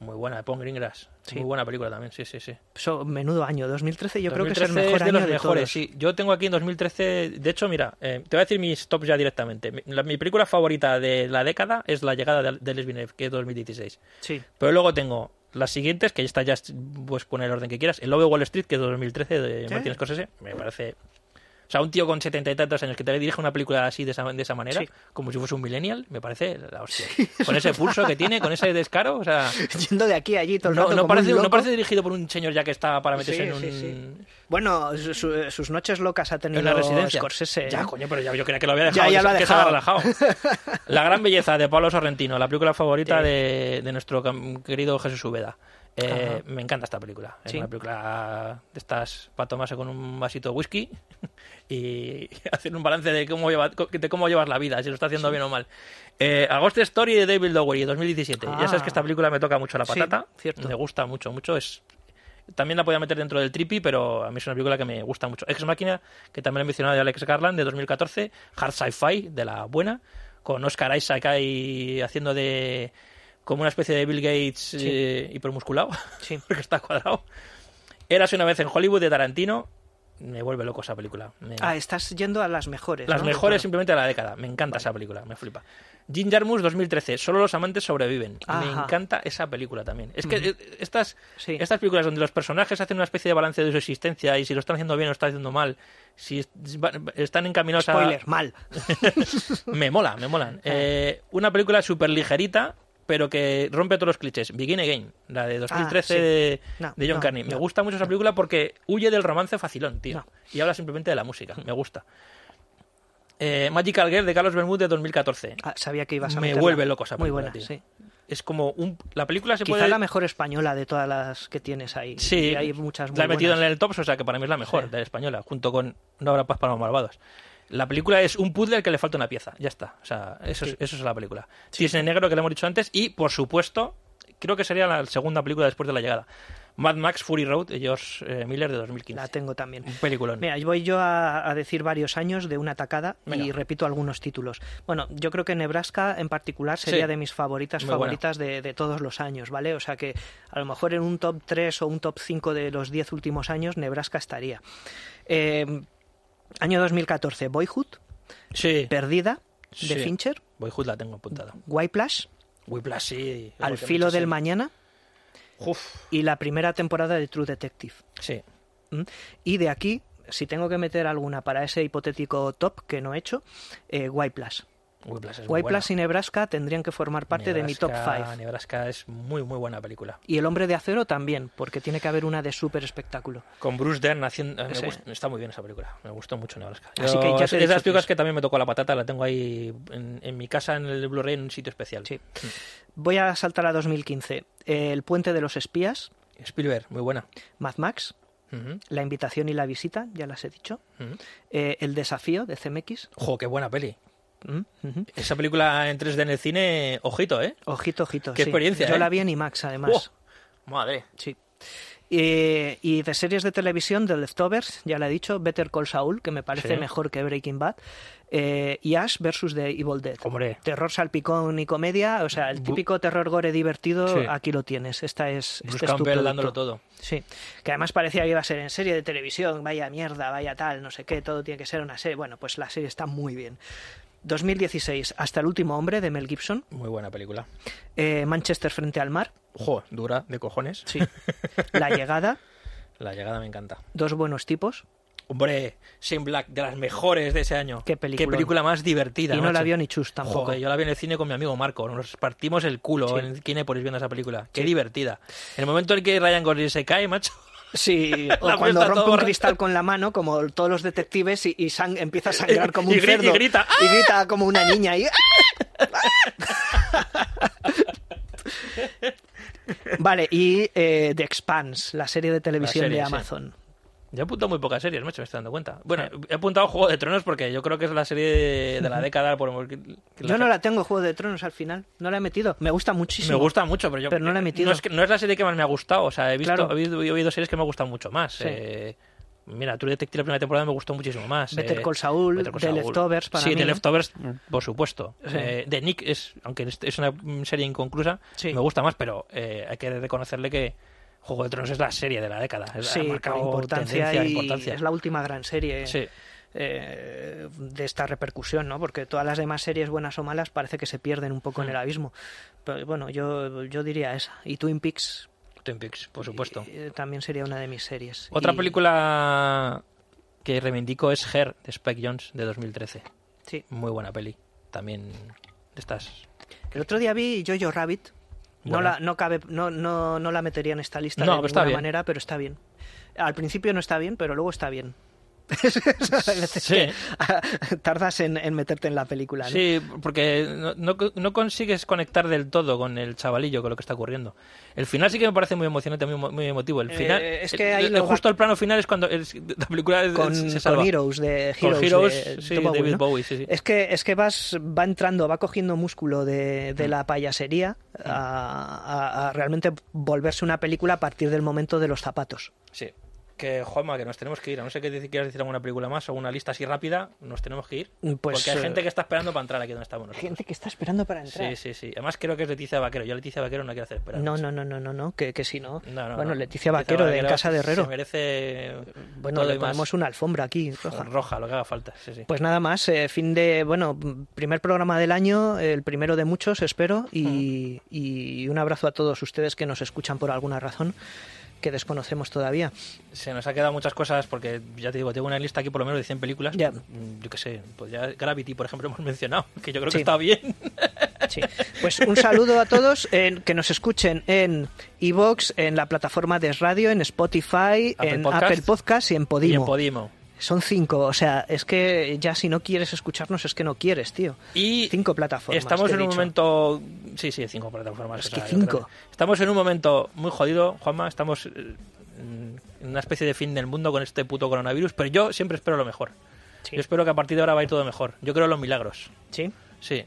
Muy buena, de Paul Greengrass. Sí. Muy buena película también, sí, sí, sí. So, menudo año, 2013 yo creo que es el 2013 mejor de año los de mejores, todos. sí. Yo tengo aquí en 2013, de hecho, mira, eh, te voy a decir mis tops ya directamente. Mi, la- mi película favorita de la década es La llegada de, de Les Villeneuve, que es 2016. Sí. Pero luego tengo las siguientes, que esta ya es- puedes poner el orden que quieras. El Lobo de Wall Street, que es 2013, de ¿Sí? Martin Scorsese, me parece... O sea, un tío con setenta y tantos años que te dirige una película así de esa, de esa manera, Sí. como si fuese un millennial, me parece la hostia. Con ese pulso que tiene, con ese descaro, o sea... Yendo de aquí a allí todo el No, rato no como parece, un no parece dirigido por un señor ya que está para meterse en un... Bueno, su- su- sus noches locas ha En tenido una residencia. Scorsese. ¿eh? Ya, coño, pero ya, yo creía que lo había dejado. Ya, ya lo ha dejado. relajado. La gran belleza de Pablo Sorrentino, la película favorita de, de nuestro querido Jesús Ubeda. Eh, me encanta esta película. Es Sí. una película de estas para tomarse con un vasito de whisky y hacer un balance de cómo, lleva, de cómo llevas la vida, si lo está haciendo bien o mal. Eh, A Ghost Story de David Lowery, 2017. Ya sabes Ah. que esta película me toca mucho la Sí, patata. cierto. Me gusta mucho, mucho. Es también la podía meter dentro del trippy, pero a mí es una película que me gusta mucho. Ex Máquina, que también he mencionado de Alex Garland, de 2014. Hard Sci-Fi, de la buena, con Oscar Isaac ahí haciendo de como una especie de Bill Gates eh, hipermusculado, Sí. porque está cuadrado. Eras una vez en Hollywood de Tarantino. Me vuelve loco esa película. Me- Ah, estás yendo a las mejores. las ¿no? mejores Claro. simplemente de la década. Me encanta esa película, me flipa. Jim Jarmusch 2013, Solo los amantes sobreviven. Me Ajá. encanta esa película también. Es que eh, estas, Sí. estas películas donde los personajes hacen una especie de balance de su existencia y si lo están haciendo bien o lo están haciendo mal, si están encaminados a... Spoiler, mal. Me mola, me molan. Eh, una película súper ligerita, pero que rompe todos los clichés. Begin Again, la de 2013 Ah, sí. de, No, de John no, Carney. Me no. gusta mucho esa película porque huye del romance facilón, tío. Y habla simplemente de la música. Me gusta. Eh, Magical Girl de Carlos Bermúdez de 2014. Ah, sabía que ibas a Me vuelve loco esa Muy película, buena, tío. sí. Es como un... La película se Quizá puede... la mejor española de todas las que tienes ahí. Sí, Y hay muchas muy la he metido en el top, o sea que para mí es la mejor Sí. de la española, junto con No habrá paz para los malvados. La película es un puzzle al que le falta una pieza, ya está. O sea, eso, es, Sí. eso es la película. Cisne Negro, que le hemos dicho antes, y por supuesto, creo que sería la segunda película después de la llegada. Mad Max Fury Road de George eh, Miller de 2015. La tengo también. Un peliculón. Mira, voy yo a, a decir varios años de una tacada y repito algunos títulos. Bueno, yo creo que Nebraska en particular sería Sí. de mis favoritas Muy favoritas de, de todos los años, ¿vale? O sea que a lo mejor en un top 3 o un top 5 de los 10 últimos años Nebraska estaría. Eh, año 2014, Boyhood, Sí, Perdida, de Sí. Fincher, Boyhood la tengo apuntada. Whiplash, Whiplash, sí. Al filo del mañana Uf, y la primera temporada de True Detective. sí. ¿Mm? Y de aquí, si tengo que meter alguna para ese hipotético top que no he hecho, eh, Whiplash. Whiplash y. Nebraska tendrían que formar parte de mi top Nebraska- 5. Nebraska es muy, muy buena película. Y El Hombre de Acero también, porque tiene que haber una de súper espectáculo. Con Bruce Dern haciendo... Sí. gusta- está muy bien esa película. Me gustó mucho Nebraska. Así Yo- que ya es películas que también me tocó la patata. La tengo ahí en, en mi casa, en el Blu-ray, en un sitio especial. Sí. Voy a saltar a 2015. El Puente de los Espías, Spielberg, muy buena. Mad Max, La Invitación y la Visita, ya las he dicho. Eh, el Desafío de CMX. Ojo, qué buena peli. Mm. Esa película en 3D en el cine, ojito, ¿eh? Ojito, ojito. Qué sí. experiencia, Yo ¿eh? la vi en IMAX, además. Oh, madre. Sí. Eh, y de series de televisión, The Leftovers, ya la he dicho, Better Call Saul, que me parece Sí. mejor que Breaking Bad, eh, y Ash versus The Evil Dead. Hombre. Terror salpicón y comedia, o sea, el típico terror gore divertido, Sí. aquí lo tienes. Esta es, Bruce este es dándolo todo. Sí, que además parecía que iba a ser en serie de televisión, vaya mierda, vaya tal, no sé qué, todo tiene que ser una serie. Bueno, pues la serie está muy bien. 2016, Hasta el último hombre de Mel Gibson, Muy buena película. eh, Manchester frente al mar, Ojo, dura, de cojones. sí, La llegada, La llegada me encanta. Dos buenos tipos, Hombre, Shane Black, de las mejores de ese año. Qué peliculón. película más divertida. y no macho. la vio ni Chus tampoco. Joder, yo la vi en el cine con mi amigo Marco. Nos partimos el culo Sí. en Kinépolis viendo esa película. Qué Sí. divertida. En el momento en que Ryan Gosling se cae, macho. Sí, o cuando rompe todo un cristal con la mano, como todos los detectives, y, y sang- empieza a sangrar como un Y gri- y cerdo. grita, Y grita como una niña. Y... vale, y eh, The Expanse, la serie de televisión serie, de sí. Yo he apuntado muy pocas series, macho, me estoy dando cuenta. Bueno, he apuntado Juego de Tronos porque yo creo que es la serie de, de la década. Por, que- que Yo la- no la tengo, Juego de Tronos, al final. No la he metido. Me gusta muchísimo. Me gusta mucho, pero yo Pero no la he metido. No es, que- no es la serie que más me ha gustado. O sea, he visto, Claro. he, oído, he oído series que me gustan mucho más. Sí. Eh, mira, True Detective la primera temporada me gustó muchísimo más. Better eh, Call Saul, Better Call The Saul. Leftovers para sí, mí. The Leftovers, por supuesto. Sí. Eh, The Nick es, aunque es- una serie inconclusa, Sí. me gusta más, pero eh, hay que reconocerle que Juego de Tronos es la serie de la década. Es, Sí, marcado importancia y importancia. es la última gran serie Sí. eh, de esta repercusión, ¿no? Porque todas las demás series, buenas o malas, parece que se pierden un poco en Hmm. el abismo. Pero bueno, yo, yo diría esa. Y Twin Peaks Twin Peaks, por supuesto. eh, también sería una de mis series. Otra Y- película que reivindico es Her, de Spike Jones, de 2013. Sí. Muy buena peli. También de estas... El otro día vi Jojo Rabbit. No la, no, cabe, no, no, no la metería en esta lista No, de está ninguna manera, pero está bien. Al principio no está bien, pero luego está bien. Sí. tardas en, en meterte en la película. ¿no? Sí, porque no, no, no consigues conectar del todo con el chavalillo, con lo que está ocurriendo. El final sí que me parece muy emocionante, muy, muy emotivo. El Eh, final, es que el- ahí el- lo- justo el plano final es cuando el- la película Con, se con salva. Heroes de Con Heroes, Heroes, de sí, Tom Bowie, David. Bowie, sí, sí. Es que, es que vas, va entrando, va cogiendo músculo de, Mm. de la payasería a, a- a realmente volverse una película a partir del momento de los zapatos. Sí. Que, Juanma, que nos tenemos que ir. A no sé qué quieras decir alguna película más o una lista así rápida, nos tenemos que ir. Pues, porque hay eh, gente que está esperando para entrar aquí donde estamos nosotros. Gente que está esperando para entrar. Sí, sí, sí. Además creo que es Leticia Vaquero. Yo Leticia Vaquero no quiero hacer esperar. No, no, no, no, no, no, que, que si no. No, no, bueno, no. Leticia Vaquero de Casa de Herrero. Se merece Bueno, todo le ponemos una alfombra aquí, roja. roja, lo que haga falta. Sí, sí. Pues nada más, eh, fin de, bueno, primer programa del año, el primero de muchos, espero, y, y un abrazo a todos ustedes que nos escuchan por alguna razón que desconocemos todavía. Se nos ha quedado muchas cosas porque, ya te digo, tengo una lista aquí por lo menos de 100 películas. Ya. Mm, Yo qué sé, pues ya Gravity, por ejemplo, hemos mencionado, que yo creo Sí. que está bien. Sí. Pues un saludo a todos en- que nos escuchen en iVoox, en la plataforma de Radio, en Spotify, Apple en Podcast. Apple Podcast y en Y Podimo. en Podimo. Son cinco, o sea, es que ya si no quieres escucharnos es que no quieres, tío. Y Cinco plataformas. estamos en un momento... Sí, sí, cinco plataformas. Es o que cinco. Estamos en un momento muy jodido, Juanma. Estamos eh, en una especie de fin del mundo con este puto coronavirus, pero yo siempre espero lo mejor. Sí. Yo espero que a partir de ahora va a ir todo mejor. Yo creo en los milagros. Sí. Sí.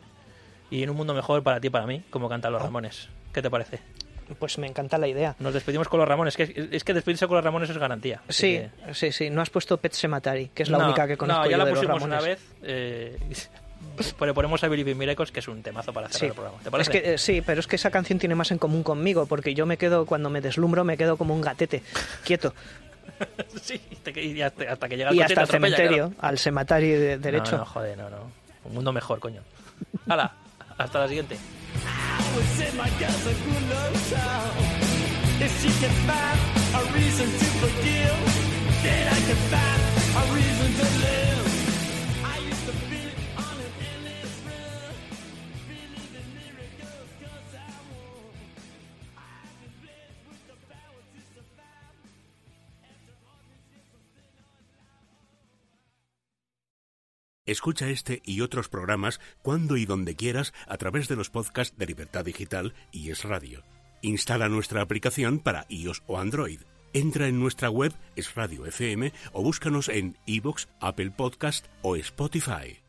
Y en un mundo mejor para ti y para mí, como cantan los Oh. Ramones. ¿Qué te parece? Pues me encanta la idea. Nos despedimos con los Ramones. Que es que despedirse con los Ramones es garantía. Sí, que- sí, sí. No has puesto Pet Sematary, que es la No, única que conozco No, ya yo la de los pusimos una vez. Eh, pero ponemos a Believe in Miracles, que es un temazo para cerrar Sí. el programa. ¿Te Es que, eh, sí, pero es que esa canción tiene más en común conmigo, porque yo me quedo, cuando me deslumbro, me quedo como un gatete, quieto. sí, y hasta, hasta que llega el Y hasta el atropella, cementerio, claro. al cementerio de- No, derecho. No, joder, no, no. Un mundo mejor, coño. Hala, hasta la siguiente. If she can find a reason to forgive, then I can find a reason to live. Escucha este y otros programas cuando y donde quieras a través de los podcasts de Libertad Digital y Es Radio. Instala nuestra aplicación para iOS o Android. Entra en nuestra web Es Radio FM o búscanos en iVoox, Apple Podcast o Spotify.